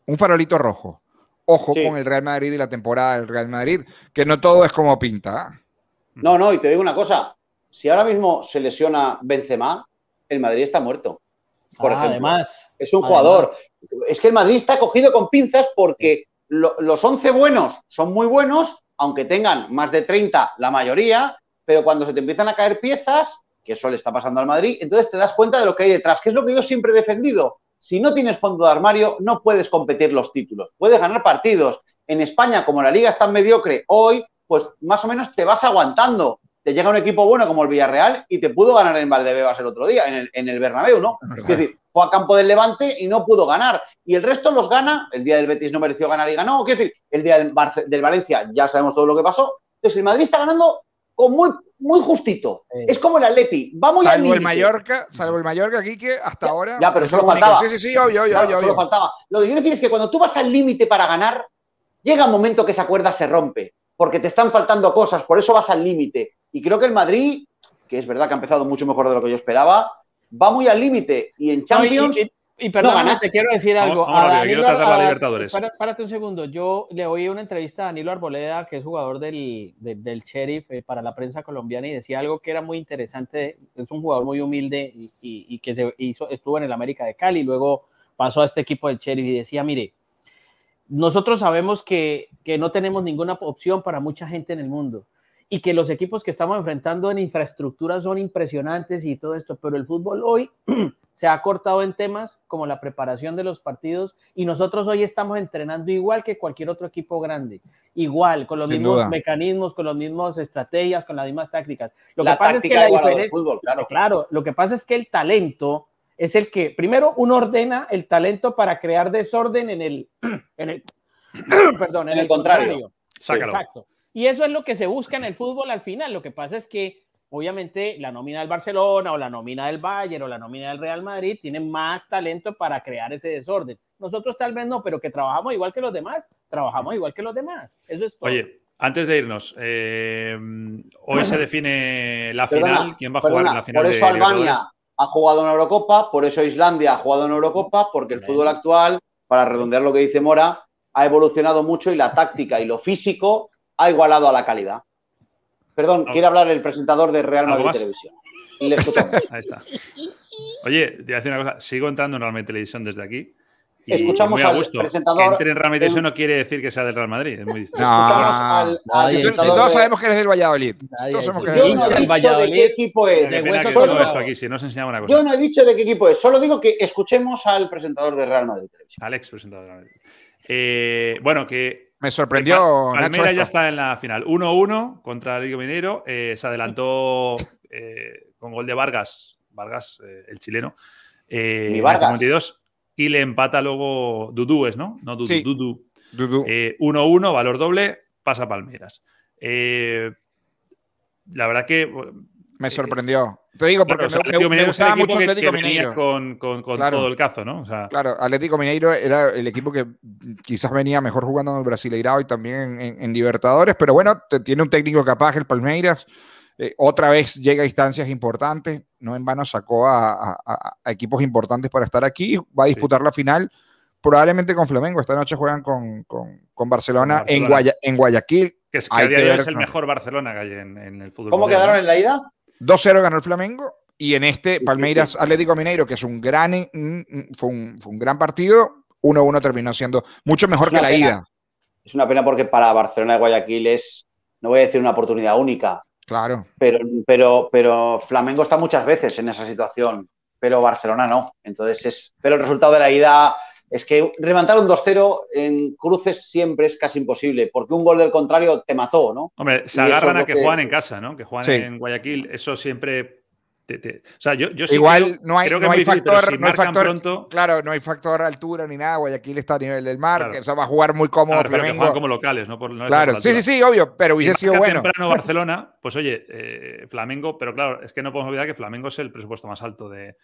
Speaker 3: un farolito rojo. Ojo con el Real Madrid y la temporada del Real Madrid, que no todo es como pinta. ¿ah?
Speaker 4: No, no, y te digo una cosa. Si ahora mismo se lesiona Benzema, el Madrid está muerto. Por ah, además. Es un jugador. Es que el Madrid está cogido con pinzas porque los 11 buenos son muy buenos, aunque tengan más de 30 la mayoría, pero cuando se te empiezan a caer piezas, que eso le está pasando al Madrid, entonces te das cuenta de lo que hay detrás, que es lo que yo siempre he defendido si no tienes fondo de armario, no puedes competir los títulos. Puedes ganar partidos. En España, como la liga es tan mediocre hoy, pues más o menos te vas aguantando. Te llega un equipo bueno como el Villarreal y te pudo ganar en Valdebebas el otro día, en el, en el Bernabéu, ¿no? Es decir, fue a campo del Levante y no pudo ganar. Y el resto los gana. El día del Betis no mereció ganar y ganó. Quiero decir, el día del, del Valencia ya sabemos todo lo que pasó. Entonces, el Madrid está ganando con muy muy justito. Es como el Atleti. Vamos
Speaker 3: salvo el Mallorca, salvo el Mallorca, Quique, hasta ahora.
Speaker 4: Ya, pero solo faltaba.
Speaker 3: Sí, sí, sí, obvio, obvio, obvio,
Speaker 4: solo faltaba. Lo que quiero decir es que cuando tú vas al límite para ganar, llega un momento que esa cuerda se rompe, porque te están faltando cosas, por eso vas al límite. Y creo que el Madrid, que es verdad que ha empezado mucho mejor de lo que yo esperaba, va muy al límite. Y en Champions.
Speaker 2: Y perdón, te quiero decir algo.
Speaker 1: quiero tratar la Libertadores.
Speaker 2: Párate un segundo. Yo le oí una entrevista a Danilo Arboleda, que es jugador del, del, Sheriff eh, para la prensa colombiana, y decía algo que era muy interesante. Es un jugador muy humilde y, y, que se hizo, estuvo en el América de Cali, luego pasó a este equipo del Sheriff y decía, mire, nosotros sabemos que, que no tenemos ninguna opción para mucha gente en el mundo y que los equipos que estamos enfrentando en infraestructura son impresionantes y todo esto, pero el fútbol hoy se ha cortado en temas como la preparación de los partidos y nosotros hoy estamos entrenando igual que cualquier otro equipo grande, igual, con los mismos mecanismos, con las mismas estrategias, con las mismas tácticas. Lo que pasa es que la diferencia, claro. claro, lo que pasa es que el talento es el que, primero, uno ordena el talento para crear desorden en el, en el, perdón, en, el, contrario. Exacto. Y eso es lo que se busca en el fútbol al final. Lo que pasa es que, obviamente, la nómina del Barcelona o la nómina del Bayern o la nómina del Real Madrid tienen más talento para crear ese desorden. Nosotros tal vez no, pero que trabajamos igual que los demás, trabajamos igual que los demás. Eso es todo.
Speaker 1: Oye, antes de irnos, eh, hoy se define la final. ¿Quién va a jugar en la final?
Speaker 4: Por eso Albania ha jugado en Eurocopa, por eso Islandia ha jugado en Eurocopa, porque el fútbol actual, para redondear lo que dice Mora, ha evolucionado mucho y la táctica y lo físico ha igualado a la calidad. Perdón, quiere hablar el presentador de Real Madrid Televisión. Y le escuchamos. Ahí está.
Speaker 1: Oye, te voy a decir una cosa. Sigo entrando en Real Madrid Televisión desde aquí.
Speaker 4: Y escuchamos muy a gusto. al presentador.
Speaker 1: Que entre en Real Madrid Televisión no quiere decir que sea del Real Madrid. Es muy distinto.
Speaker 3: No. Al, si, todos sabemos que eres del Valladolid.
Speaker 4: Todos sabemos que eres Yo no he dicho de qué equipo es. De
Speaker 1: pena que todo esto aquí, si no os enseñaba una cosa.
Speaker 4: Yo no he dicho de qué equipo es. Solo digo que escuchemos al presentador de Real Madrid Televisión.
Speaker 1: Alex, presentador de Real Madrid. Eh, bueno, que
Speaker 3: me sorprendió.
Speaker 1: Palmeiras ya está en la final. 1-1 contra Rico Mineiro. Eh, se adelantó eh, con gol de Vargas. Vargas, eh, el chileno.
Speaker 4: Eh, Vargas.
Speaker 1: y le empata luego Dudúes, ¿no? No, Dudu. Sí. Dudu. 1-1, valor doble, pasa Palmeiras. la verdad que
Speaker 3: me eh, sorprendió. Te digo, porque me, gustaba mucho Atlético Mineiro.
Speaker 1: Con, todo el cazo, ¿no?
Speaker 3: Claro, Atlético Mineiro era el equipo que quizás venía mejor jugando en el Brasileirao y también en, Libertadores, pero bueno, tiene un técnico capaz, el Palmeiras. Eh, otra vez llega a instancias importantes, no en vano sacó a, equipos importantes para estar aquí, va a disputar la final probablemente con Flamengo. Esta noche juegan con, Barcelona, En, en, Guayaquil.
Speaker 1: Que es, que es el mejor Barcelona que hay en, el fútbol.
Speaker 4: ¿Cómo quedaron en la ida?
Speaker 3: 2-0 ganó el Flamengo y en este Palmeiras Atlético Mineiro, que es un gran, fue un, gran partido, 1-1 terminó siendo mucho mejor que la ida.
Speaker 4: es una pena porque para Barcelona de Guayaquil es, no voy a decir una oportunidad única.
Speaker 3: Claro.
Speaker 4: Pero, pero, pero Flamengo está muchas veces en esa situación, pero Barcelona no. Entonces es, pero el resultado de la ida es que levantar un 2-0 en cruces siempre es casi imposible, porque un gol del contrario te mató, ¿no?
Speaker 1: Hombre, se agarran a que, juegan en casa, ¿no? Que juegan en Guayaquil, eso siempre o sea, yo,
Speaker 3: Igual no hay, no hay factor, no hay factor claro, no hay factor altura ni nada. Guayaquil está a nivel del mar, o sea, va a jugar muy cómodo
Speaker 1: Flamengo. como locales, ¿no?
Speaker 3: claro, sí, sí, sí, obvio, pero hubiese sido bueno.
Speaker 1: temprano Barcelona, pues oye, eh, Flamengo, pero claro, es que no podemos olvidar que Flamengo es el presupuesto más alto de,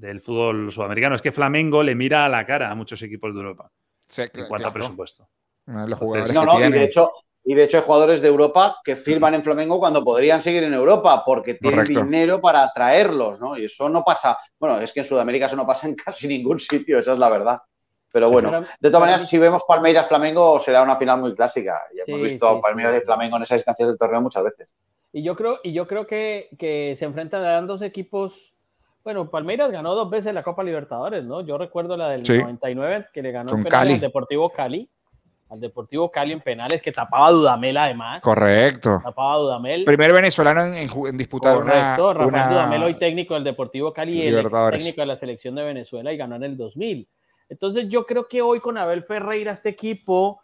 Speaker 1: del fútbol sudamericano. Es que Flamengo le mira a la cara a muchos equipos de Europa sí, en cuanto a presupuesto.
Speaker 4: no, no, y de hecho, y de hecho hay jugadores de Europa que firman en Flamengo cuando podrían seguir en Europa porque tienen dinero para atraerlos, ¿no? Y eso no pasa, bueno, es que en Sudamérica eso no pasa en casi ningún sitio, esa es la verdad. Pero bueno, de todas maneras, si vemos Palmeiras Flamengo, será una final muy clásica. Ya hemos visto a Palmeiras y Flamengo en esas distancias del torneo muchas veces.
Speaker 2: Y yo creo, y yo creo que, que se enfrentan dos equipos. Bueno, Palmeiras ganó dos veces la Copa Libertadores, ¿no? Yo recuerdo la del 99 que le ganó el Deportivo Cali al Deportivo Cali en penales que tapaba Dudamel además.
Speaker 3: Correcto.
Speaker 2: Tapaba Dudamel.
Speaker 3: Primer venezolano en, disputar
Speaker 2: Correcto, Rafael Dudamel hoy técnico del Deportivo Cali y el técnico de la selección de Venezuela y ganó en el 2000. Entonces yo creo que hoy con Abel Ferreira este equipo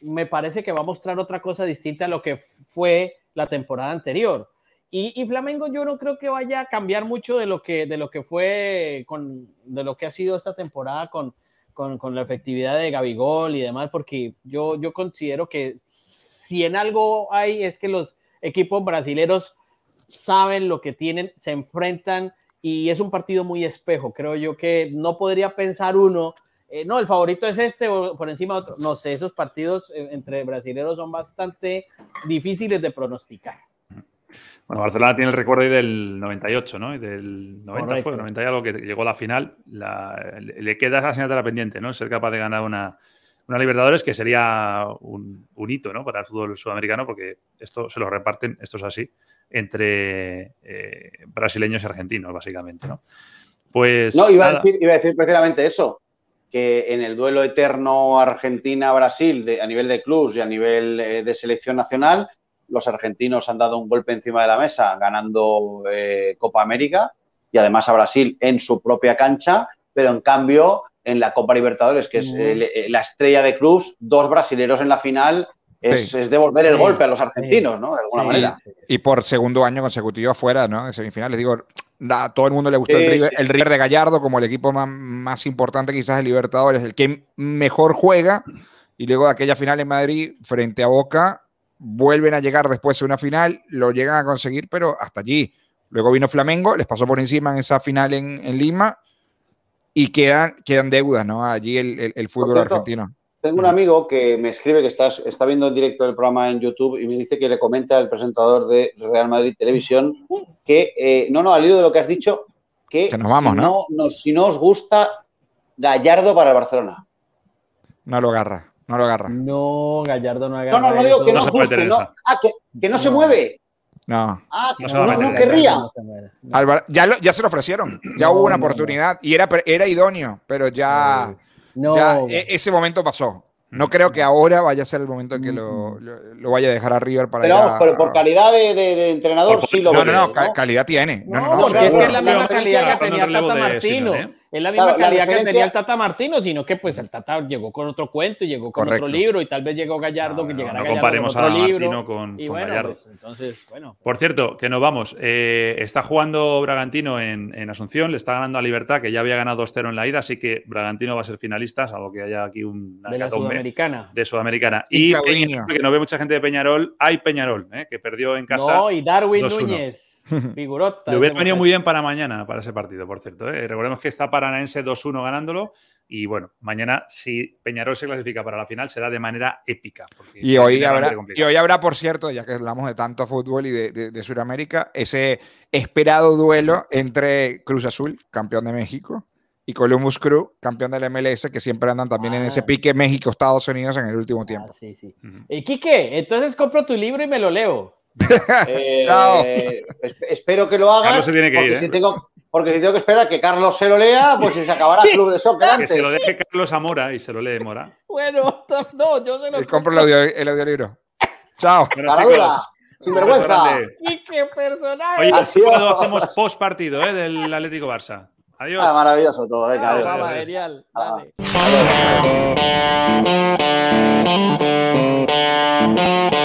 Speaker 2: me parece que va a mostrar otra cosa distinta a lo que fue la temporada anterior. Y, Flamengo yo no creo que vaya a cambiar mucho de lo que, de lo que fue, con, de lo que ha sido esta temporada con, con, la efectividad de Gabigol y demás, porque yo, yo considero que si en algo hay es que los equipos brasileños saben lo que tienen, se enfrentan y es un partido muy espejo. Creo yo que no podría pensar uno, eh, no, el favorito es este o por encima otro. No sé, esos partidos eh, entre brasileños son bastante difíciles de pronosticar.
Speaker 1: Bueno, Barcelona tiene el recuerdo del 98, ¿no? Y del 90 fue, 90 y algo que llegó a la final. le queda esa asignatura pendiente, ¿no? Ser capaz de ganar una, una Libertadores que sería un, hito, ¿no? Para el fútbol sudamericano, porque esto se lo reparten, esto es así, entre eh, brasileños y argentinos, básicamente, ¿no? Pues.
Speaker 4: No, iba a, decir, iba a decir precisamente eso que en el duelo eterno Argentina-Brasil a nivel de clubs y a nivel eh, de selección nacional, los argentinos han dado un golpe encima de la mesa ganando eh, Copa América y además a Brasil en su propia cancha, pero en cambio en la Copa Libertadores, que es eh, la estrella de clubs, dos brasileros en la final es, devolver el golpe a los argentinos, ¿no? De alguna manera.
Speaker 3: Y por segundo año consecutivo afuera, ¿no? En semifinales. Digo, a todo el mundo le gustó el, River, de Gallardo como el equipo más, más importante quizás de Libertadores, el que mejor juega. Y luego de aquella final en Madrid frente a Boca, vuelven a llegar después de una final, lo llegan a conseguir, pero hasta allí. Luego vino Flamengo, les pasó por encima en esa final en, Lima y quedan, quedan deudas, ¿no? Allí el, fútbol argentino.
Speaker 4: Tengo un amigo que me escribe que está, está viendo en directo el programa en YouTube y me dice que le comenta al presentador de Real Madrid Televisión que, eh, no, no, al hilo de lo que has dicho, que,
Speaker 3: nos vamos,
Speaker 4: si
Speaker 3: ¿no?
Speaker 4: ¿no? Si no os gusta Gallardo para Barcelona.
Speaker 3: No lo agarra. No lo agarra.
Speaker 2: No, Gallardo no agarra.
Speaker 4: No, no, no digo que no. Ah, que, no, se mueve.
Speaker 3: No.
Speaker 4: Ah, que no, querría.
Speaker 3: ya, ya se lo ofrecieron. Ya hubo una oportunidad y era, era idóneo, pero ya, ya e, ese momento pasó. No creo que ahora vaya a ser el momento en que lo, lo, vaya a dejar a River para
Speaker 4: pero, pero por calidad de, de, entrenador sí lo
Speaker 3: No, no, no, calidad tiene.
Speaker 2: No, no, porque es que es la misma calidad que tenía Tata Martino. Es la misma calidad que tenía el Tata Martino, sino que pues el Tata llegó con otro cuento y llegó con otro libro y tal vez llegó Gallardo que llegará
Speaker 1: no comparemos con otro a libro. Con, y bueno, Gallardo. Pues, entonces, bueno. Por cierto, que nos vamos. Eh, está jugando Bragantino en, en, Asunción, le está ganando a Libertad, que ya había ganado 2-0 en la ida, así que Bragantino va a ser finalista, salvo que haya aquí un
Speaker 2: de la Sudamericana.
Speaker 1: De Sudamericana. Y, Peñarol, que no ve mucha gente de Peñarol, hay Peñarol, eh, que perdió en casa.
Speaker 2: No, y Darwin Núñez. Figurota.
Speaker 1: Le hubiera venido muy bien para mañana, para ese partido, por cierto. ¿eh? Recordemos que está Paranaense 2-1 ganándolo. Y bueno, mañana, si Peñarol se clasifica para la final, será de manera épica.
Speaker 3: Y hoy, habrá, y hoy habrá, por cierto, ya que hablamos de tanto fútbol y de, de, Sudamérica, ese esperado duelo entre Cruz Azul, campeón de México, y Columbus Crew, campeón del MLS, que siempre andan también en ese ah. pique México-Estados Unidos en el último ah, tiempo.
Speaker 2: sí, sí. ¿Y Quique? Entonces compro tu libro y me lo leo.
Speaker 4: Eh, Chao. espero que lo hagas.
Speaker 1: se tiene que ir,
Speaker 4: si,
Speaker 1: ¿eh?
Speaker 4: tengo, porque si tengo que esperar a que Carlos se lo lea, pues si se acabará el club de soccer antes.
Speaker 1: Que se lo deje Carlos a Mora y se lo lee Mora.
Speaker 2: Bueno, no, yo se lo.
Speaker 3: Y compro el, audio, el audiolibro. Chao.
Speaker 4: Bueno, chicos, sin vergüenza.
Speaker 2: Y qué personaje.
Speaker 1: Oye, el sábado hacemos post partido ¿eh? del Atlético Barça. Adiós.
Speaker 4: Ah, maravilloso todo. Venga, adiós.
Speaker 2: Ah, genial. Dale.
Speaker 4: Adiós.